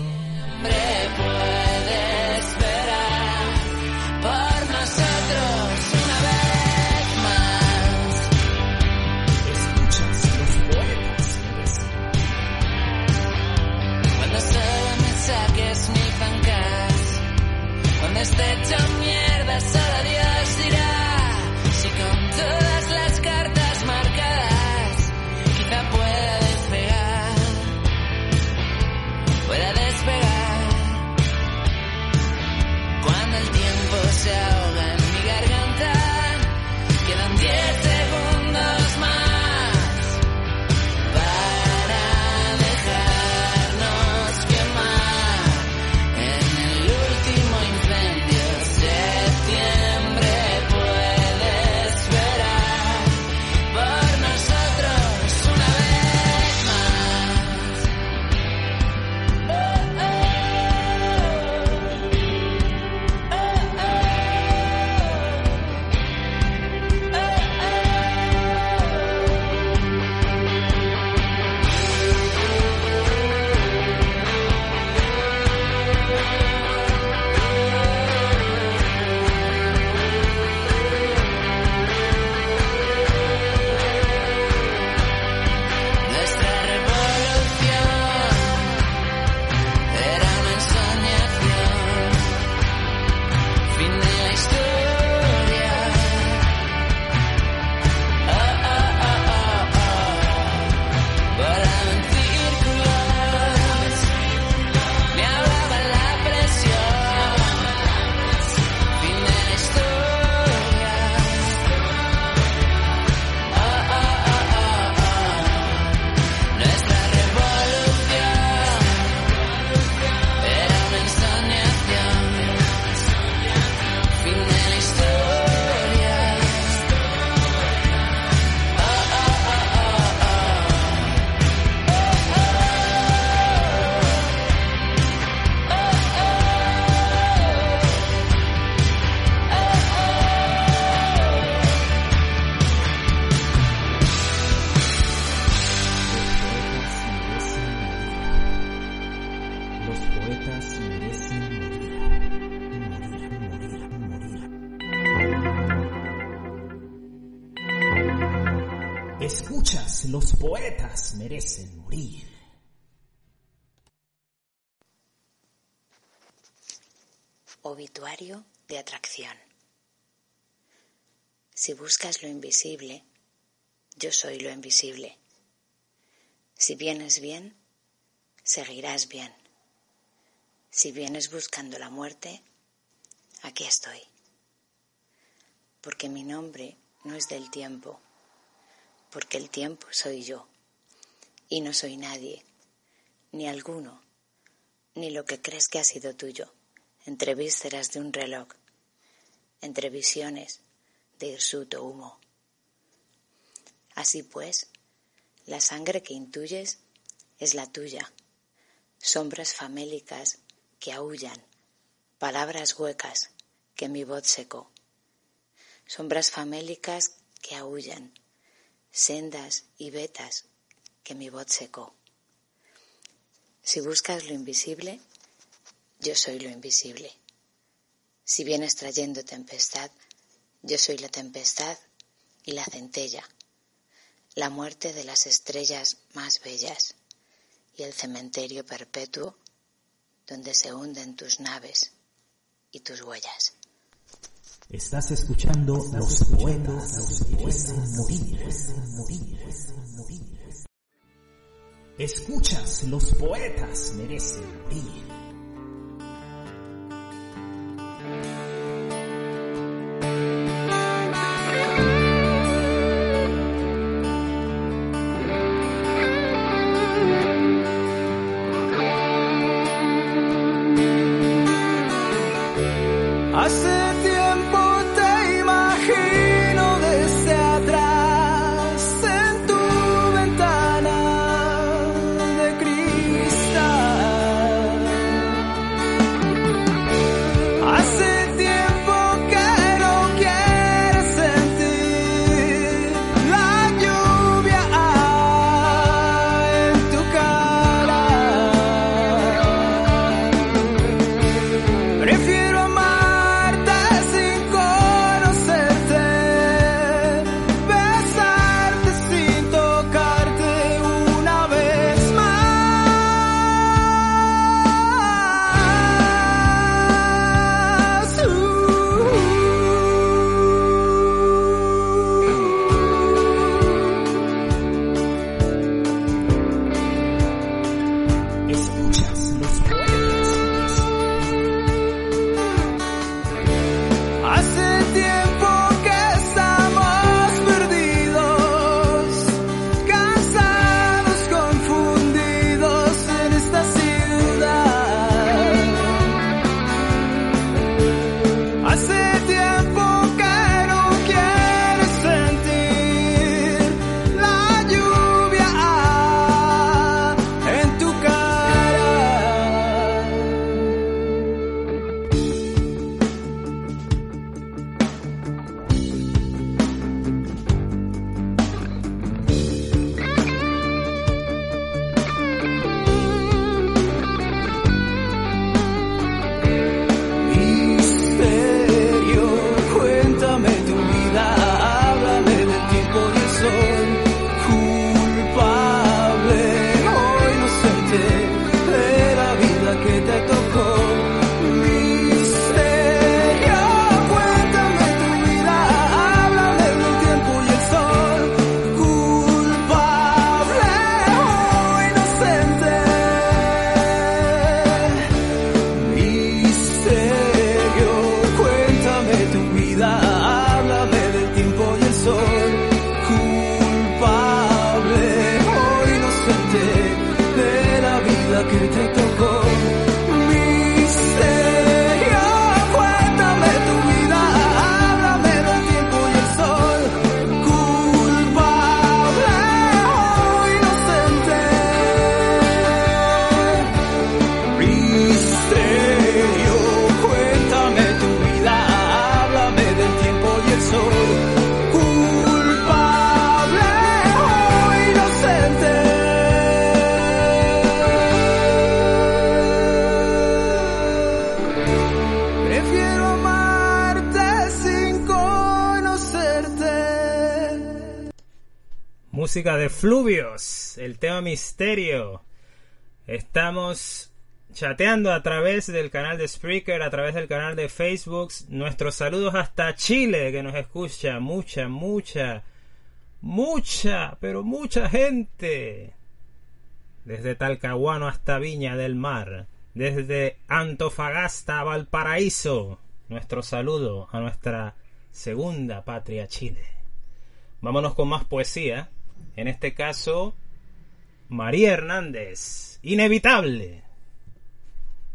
De atracción. Si buscas lo invisible, yo soy lo invisible. Si vienes bien, seguirás bien. Si vienes buscando la muerte, aquí estoy. Porque mi nombre no es del tiempo, porque el tiempo soy yo, y no soy nadie, ni alguno, ni lo que crees que ha sido tuyo, entre vísceras de un reloj, entre visiones de hirsuto humo. Así pues, la sangre que intuyes es la tuya, sombras famélicas que aullan, palabras huecas que mi voz secó, sombras famélicas que aullan, sendas y vetas que mi voz secó. Si buscas lo invisible, yo soy lo invisible. Si vienes trayendo tempestad, yo soy la tempestad y la centella, la muerte de las estrellas más bellas y el cementerio perpetuo donde se hunden tus naves y tus huellas. Estás escuchando los poetas, los poetas morir, morir, morir. Escuchas, los poetas merecen morir. Thank you. Música de Fluvios, el tema misterio. Estamos chateando a través del canal de Spreaker, a través del canal de Facebook. Nuestros saludos hasta Chile, que nos escucha mucha, mucha, mucha, pero mucha gente. Desde Talcahuano hasta Viña del Mar. Desde Antofagasta a Valparaíso. Nuestro saludo a nuestra segunda patria Chile. Vámonos con más poesía. En este caso, María Hernández. Inevitable.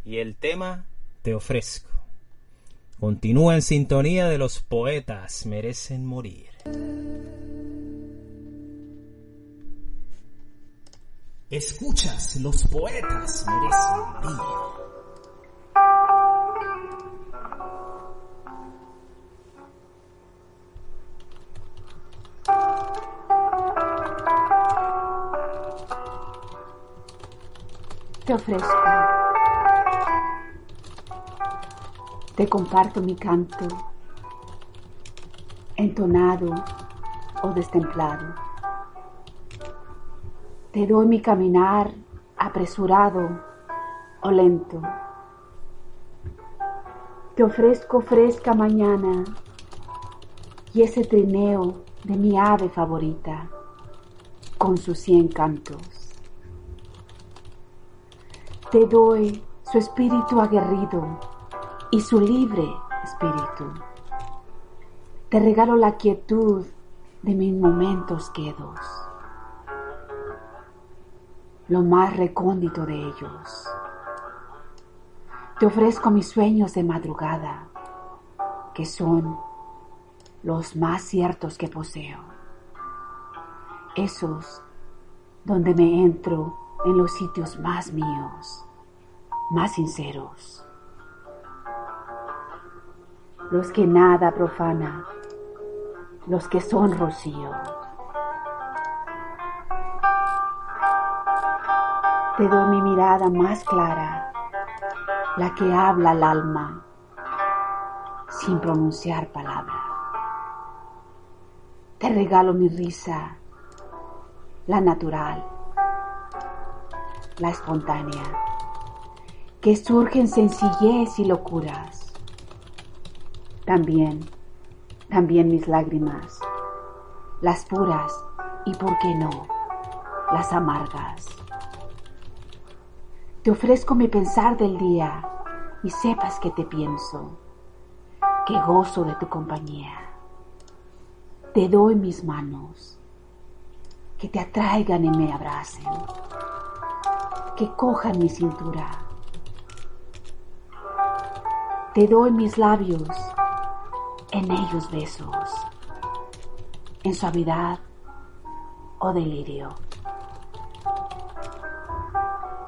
Y el tema te ofrezco. Continúa en sintonía de los poetas merecen morir. Escuchas, los poetas merecen morir. Te ofrezco. Te comparto mi canto, entonado o destemplado. Te doy mi caminar apresurado o lento. Te ofrezco fresca mañana y ese trineo de mi ave favorita con sus cien cantos te doy su espíritu aguerrido y su libre espíritu. Te regalo la quietud de mis momentos quedos, lo más recóndito de ellos. Te ofrezco mis sueños de madrugada, que son los más ciertos que poseo. Esos donde me entro en los sitios más míos más sinceros, los que nada profana, los que son rocío. Te doy mi mirada más clara, la que habla al alma sin pronunciar palabra. Te regalo mi risa, la natural, la espontánea que surgen sencillez y locuras. También, también mis lágrimas, las puras y, por qué no, las amargas. Te ofrezco mi pensar del día y sepas que te pienso, que gozo de tu compañía. Te doy mis manos, que te atraigan y me abracen, que cojan mi cintura te doy mis labios, en ellos besos, en suavidad o delirio.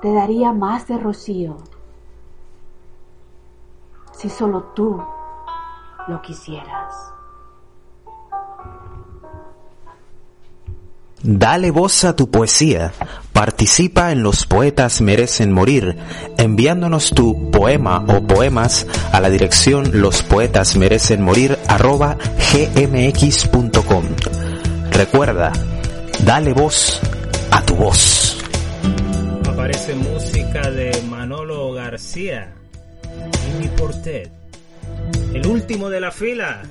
Te daría más de rocío si solo tú lo quisieras. Dale voz a tu poesía. Participa en Los Poetas Merecen Morir, enviándonos tu poema o poemas a la dirección lospoetasmerecenmorir@gmx.com. Recuerda, dale voz a tu voz. Aparece música de Manolo García, y Portet, el último de la fila.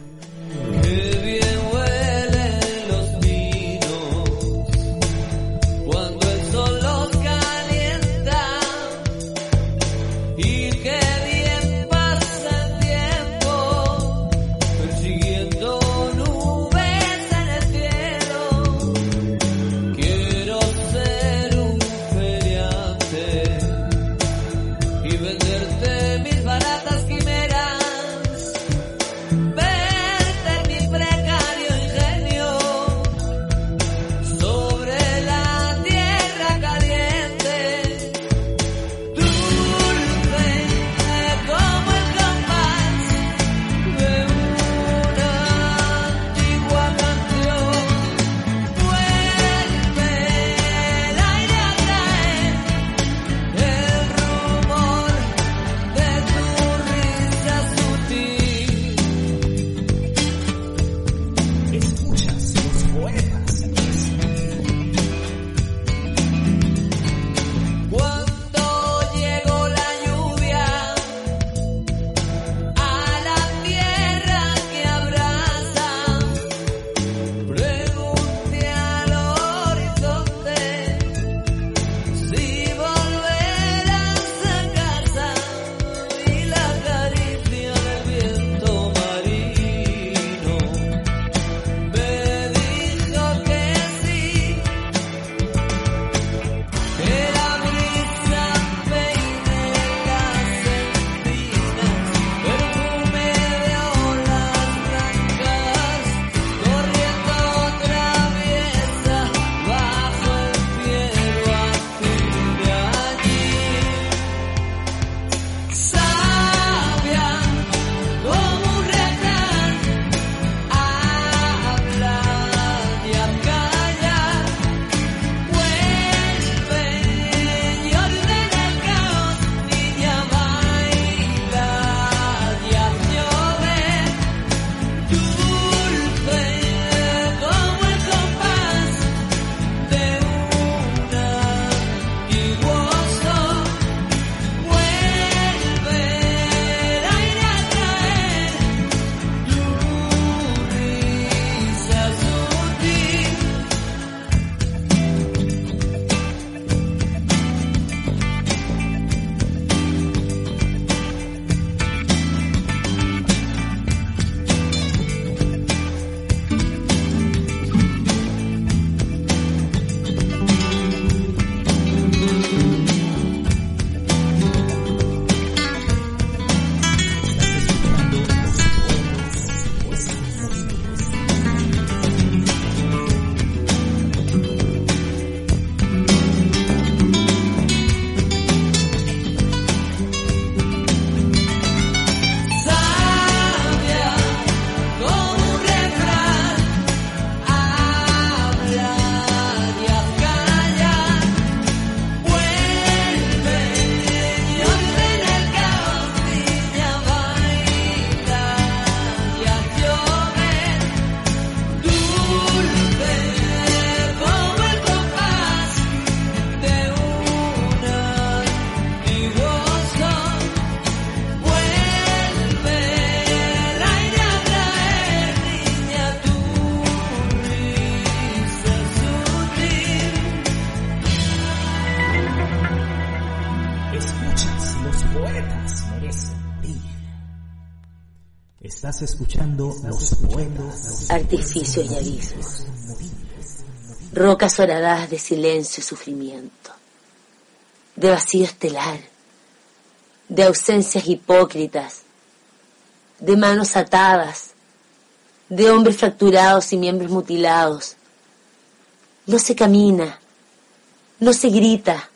Escuchando los poetas. Artificios y avisos. Rocas horadadas de silencio y sufrimiento. De vacío estelar. De ausencias hipócritas. De manos atadas. De hombres fracturados y miembros mutilados. No se camina. No se grita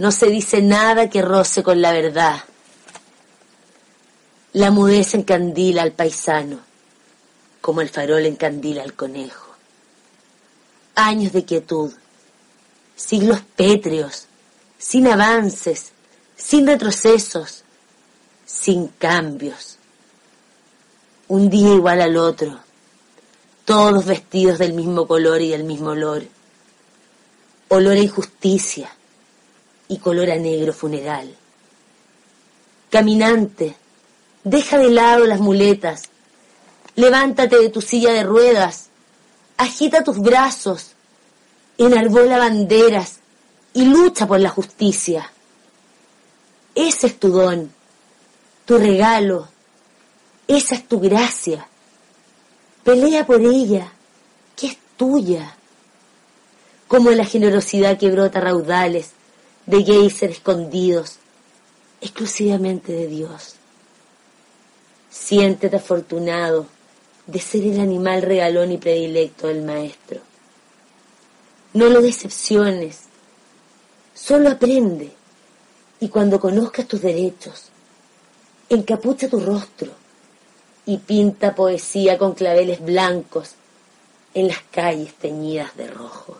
no se dice nada que roce con la verdad. La mudez encandila al paisano, como el farol encandila al conejo. Años de quietud, siglos pétreos, sin avances, sin retrocesos, sin cambios. Un día igual al otro, todos vestidos del mismo color y del mismo olor. Olor a injusticia, y color a negro funeral. Caminante, deja de lado las muletas, levántate de tu silla de ruedas, agita tus brazos, enarbola banderas y lucha por la justicia. Ese es tu don, tu regalo, esa es tu gracia. Pelea por ella, que es tuya. Como la generosidad que brota raudales de geyser escondidos, exclusivamente de Dios. Siéntete afortunado de ser el animal regalón y predilecto del Maestro. No lo decepciones, solo aprende y cuando conozcas tus derechos, encapucha tu rostro y pinta poesía con claveles blancos en las calles teñidas de rojo.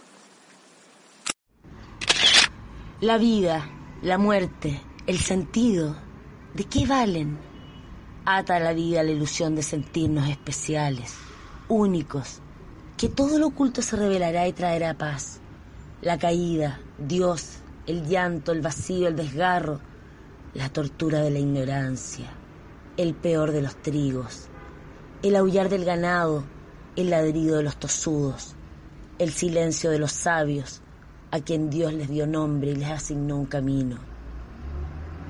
La vida, la muerte, el sentido, ¿de qué valen? Ata la vida la ilusión de sentirnos especiales, únicos, que todo lo oculto se revelará y traerá paz. La caída, Dios, el llanto, el vacío, el desgarro, la tortura de la ignorancia, el peor de los trigos, el aullar del ganado, el ladrido de los tosudos, el silencio de los sabios, a quien Dios les dio nombre y les asignó un camino.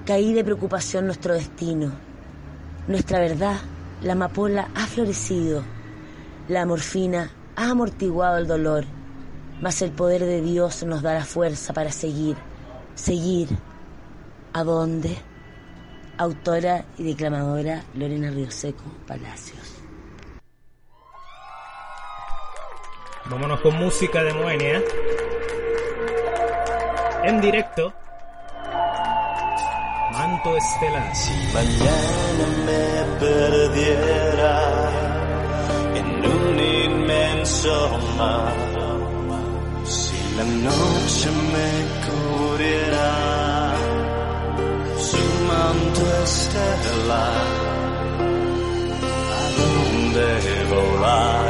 Caí de preocupación nuestro destino. Nuestra verdad, la amapola ha florecido. La morfina ha amortiguado el dolor. Mas el poder de Dios nos da la fuerza para seguir. Seguir. ¿A dónde? Autora y declamadora Lorena Rioseco Palacios. Vámonos con música de Moenia en directo. Manto Estelar. Si mañana me perdiera en un inmenso mar, si la noche me cubriera su manto estelar, ¿a dónde volaría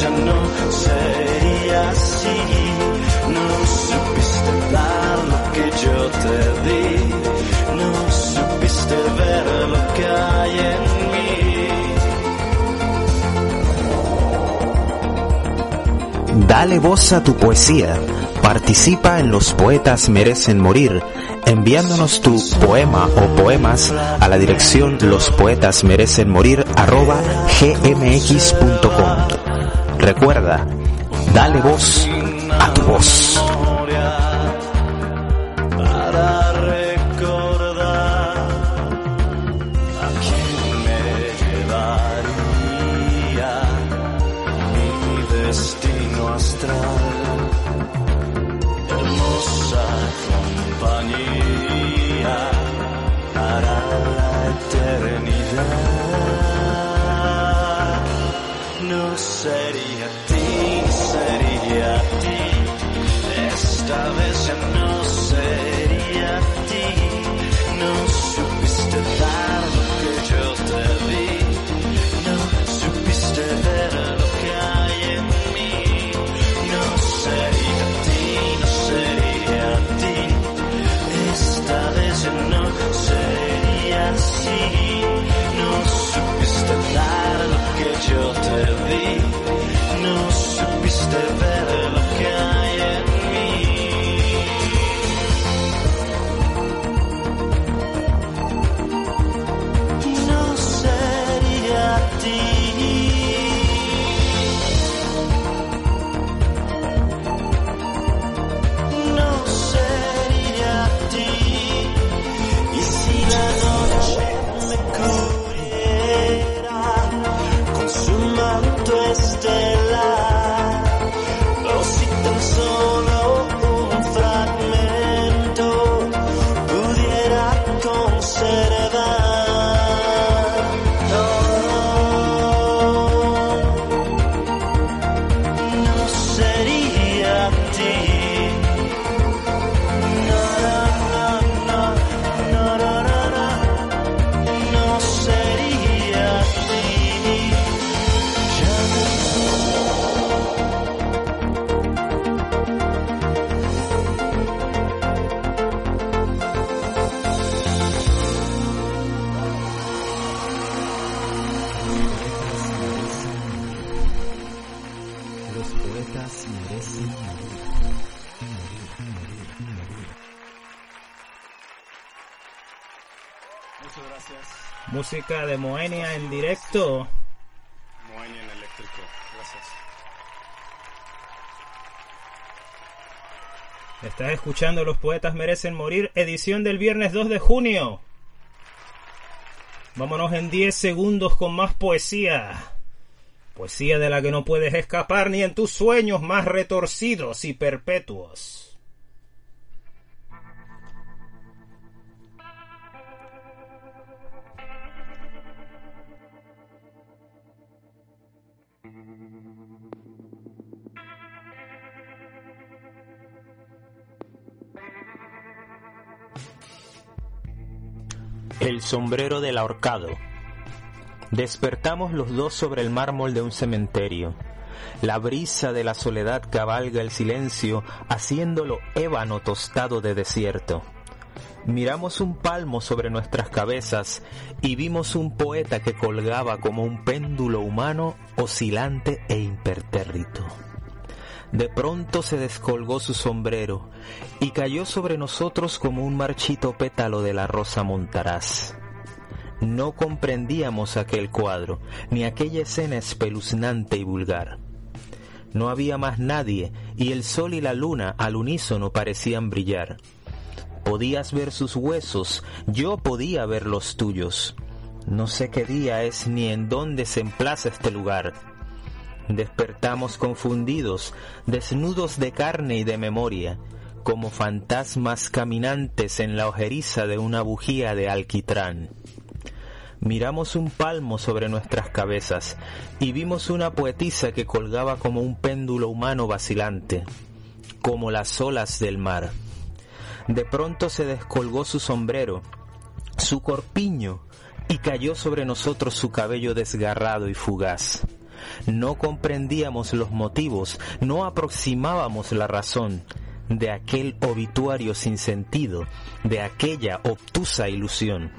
ya no sería así. No supiste dar lo que yo te di, no supiste ver lo que hay en mí. Dale voz a tu poesía. Participa en Los Poetas Merecen Morir enviándonos tu poema o poemas a la dirección los Recuerda, dale voz a tu voz. Estás escuchando Los Poetas Merecen Morir, edición del viernes 2 de junio. Vámonos en 10 segundos con más poesía. Poesía de la que no puedes escapar ni en tus sueños más retorcidos y perpetuos. El sombrero del ahorcado. Despertamos los dos sobre el mármol de un cementerio. La brisa de la soledad cabalga el silencio, haciéndolo ébano tostado de desierto. Miramos un palmo sobre nuestras cabezas y vimos un poeta que colgaba como un péndulo humano oscilante e impertérrito. De pronto se descolgó su sombrero y cayó sobre nosotros como un marchito pétalo de la rosa montaraz. No comprendíamos aquel cuadro, ni aquella escena espeluznante y vulgar. No había más nadie, y el sol y la luna al unísono parecían brillar. Podías ver sus huesos, yo podía ver los tuyos. No sé qué día es ni en dónde se emplaza este lugar. Despertamos confundidos, desnudos de carne y de memoria, como fantasmas caminantes en la ojeriza de una bujía de alquitrán. Miramos un palmo sobre nuestras cabezas y vimos una poetisa que colgaba como un péndulo humano vacilante, como las olas del mar. De pronto se descolgó su sombrero, su corpiño, y cayó sobre nosotros su cabello desgarrado y fugaz. No comprendíamos los motivos, no aproximábamos la razón de aquel obituario sin sentido, de aquella obtusa ilusión.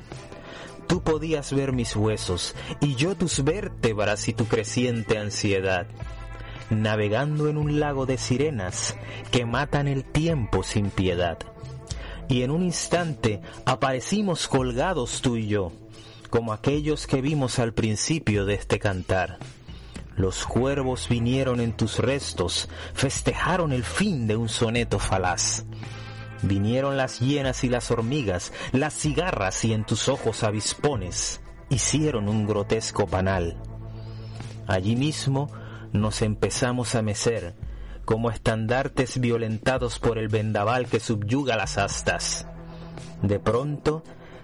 Tú podías ver mis huesos y yo tus vértebras y tu creciente ansiedad, navegando en un lago de sirenas que matan el tiempo sin piedad. Y en un instante aparecimos colgados tú y yo, como aquellos que vimos al principio de este cantar. Los cuervos vinieron en tus restos, festejaron el fin de un soneto falaz. Vinieron las hienas y las hormigas, las cigarras y en tus ojos avispones hicieron un grotesco panal. Allí mismo nos empezamos a mecer, como estandartes violentados por el vendaval que subyuga las astas. De pronto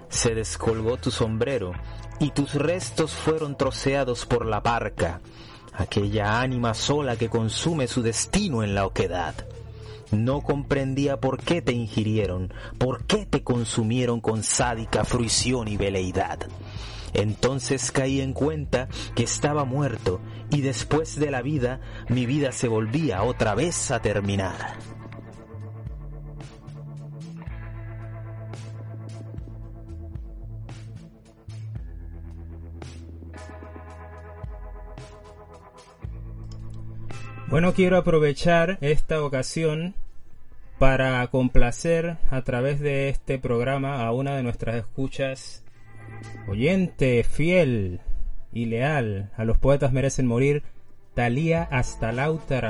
se descolgó tu sombrero y tus restos fueron troceados por la parca, aquella ánima sola que consume su destino en la oquedad. No comprendía por qué te ingirieron, por qué te consumieron con sádica fruición y veleidad. Entonces caí en cuenta que estaba muerto y después de la vida mi vida se volvía otra vez a terminar. Bueno, quiero aprovechar esta ocasión para complacer a través de este programa a una de nuestras escuchas, oyente fiel y leal a los poetas merecen morir, Talía hasta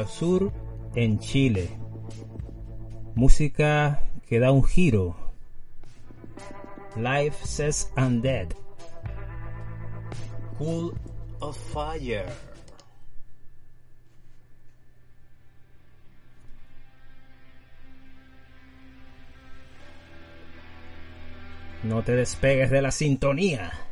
Sur en Chile. Música que da un giro. Life says undead. Cool of fire. No te despegues de la sintonía.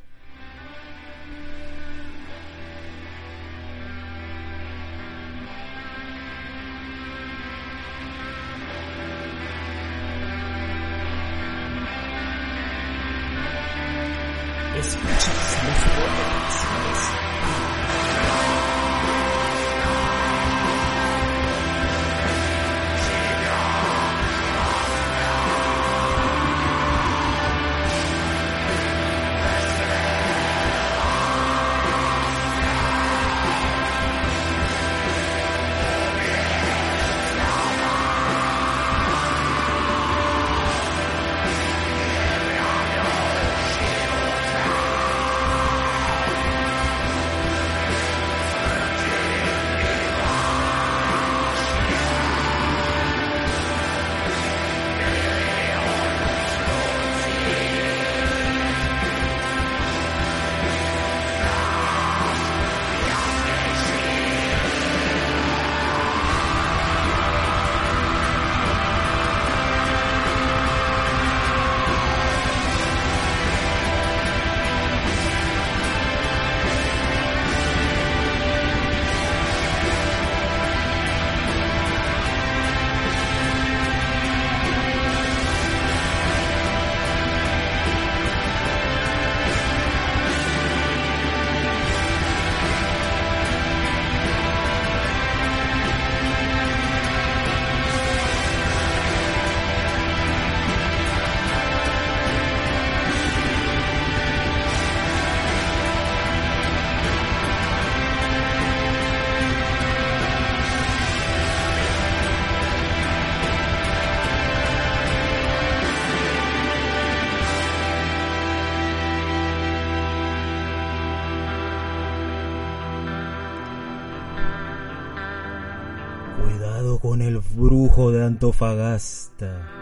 Con el brujo de Antofagasta.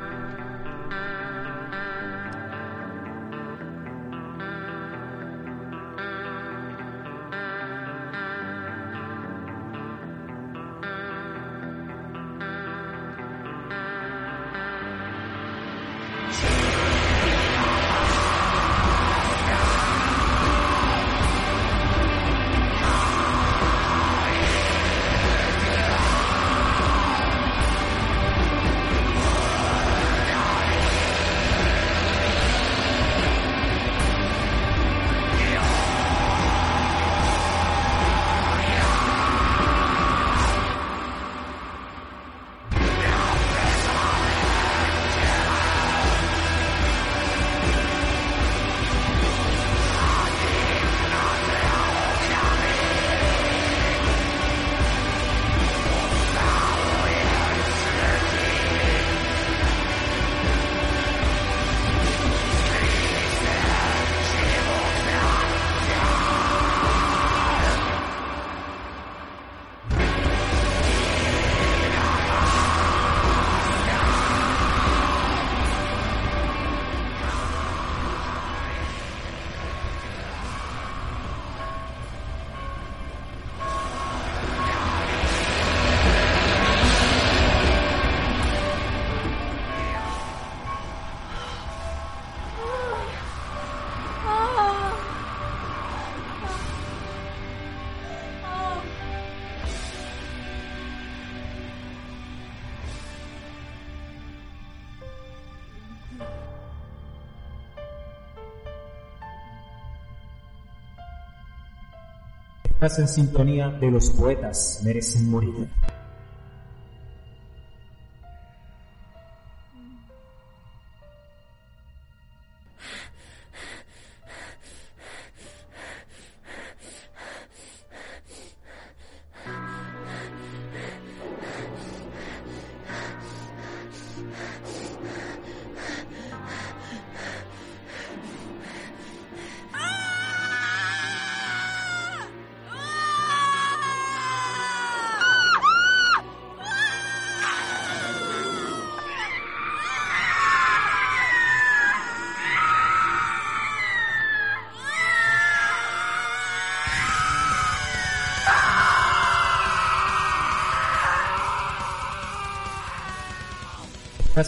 Estás en sintonía de los poetas merecen morir.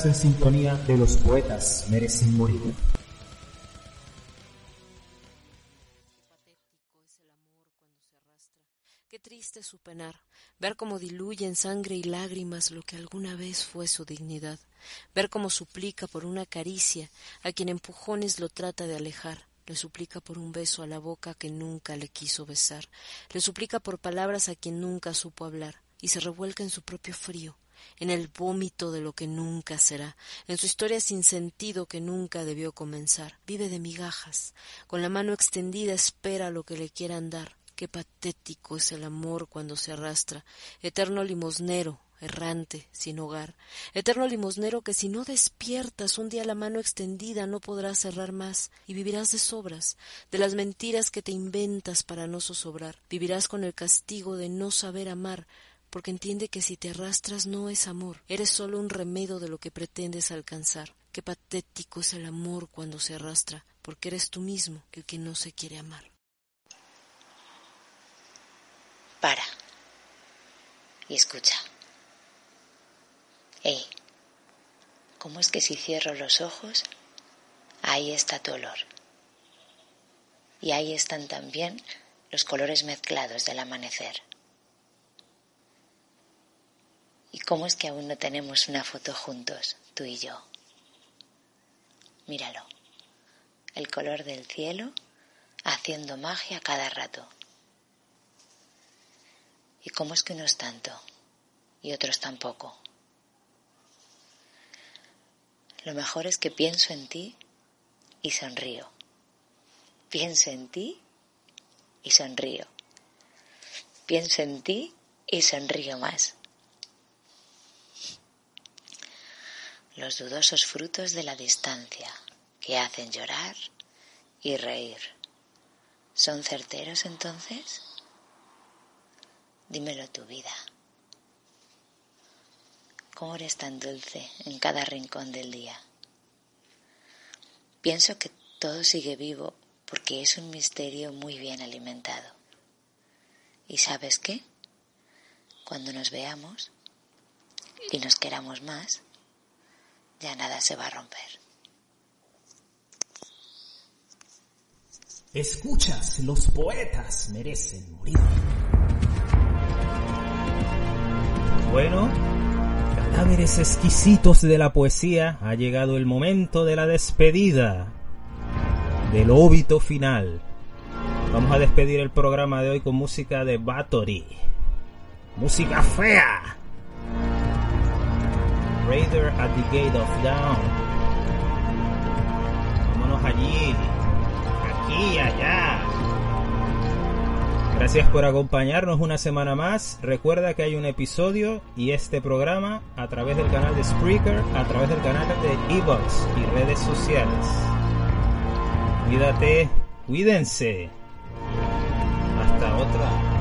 En sintonía de los poetas merecen morir. Qué triste su penar, ver cómo diluye en sangre y lágrimas lo que alguna vez fue su dignidad, ver cómo suplica por una caricia a quien empujones lo trata de alejar, le suplica por un beso a la boca que nunca le quiso besar, le suplica por palabras a quien nunca supo hablar, y se revuelca en su propio frío, en el vómito de lo que nunca será, en su historia sin sentido que nunca debió comenzar. Vive de migajas, con la mano extendida espera lo que le quieran dar. Qué patético es el amor cuando se arrastra, eterno limosnero, errante, sin hogar, eterno limosnero que si no despiertas un día la mano extendida no podrás cerrar más y vivirás de sobras, de las mentiras que te inventas para no zozobrar, vivirás con el castigo de no saber amar, porque entiende que si te arrastras no es amor, eres solo un remedio de lo que pretendes alcanzar. Qué patético es el amor cuando se arrastra, porque eres tú mismo el que no se quiere amar. Para y escucha. Ey, ¿cómo es que si cierro los ojos, ahí está tu olor? Y ahí están también los colores mezclados del amanecer. ¿Y cómo es que aún no tenemos una foto juntos, tú y yo? Míralo, el color del cielo haciendo magia cada rato. ¿Y cómo es que unos tanto y otros tampoco? Lo mejor es que pienso en ti y sonrío. Pienso en ti y sonrío. Pienso en ti y sonrío más. Los dudosos frutos de la distancia que hacen llorar y reír. ¿Son certeros entonces? Dímelo tu vida. ¿Cómo eres tan dulce en cada rincón del día? Pienso que todo sigue vivo porque es un misterio muy bien alimentado. ¿Y sabes qué? Cuando nos veamos y nos queramos más, ya nada se va a romper. Escuchas, los poetas merecen morir. Bueno, cadáveres exquisitos de la poesía, ha llegado el momento de la despedida, del óbito final. Vamos a despedir el programa de hoy con música de Battery. Música fea. Raider at the Gate of Dawn. Vámonos allí, aquí, allá. Gracias por acompañarnos una semana más. Recuerda que hay un episodio y este programa a través del canal de Spreaker, a través del canal de Evox y redes sociales. Cuídate, cuídense. Hasta otra.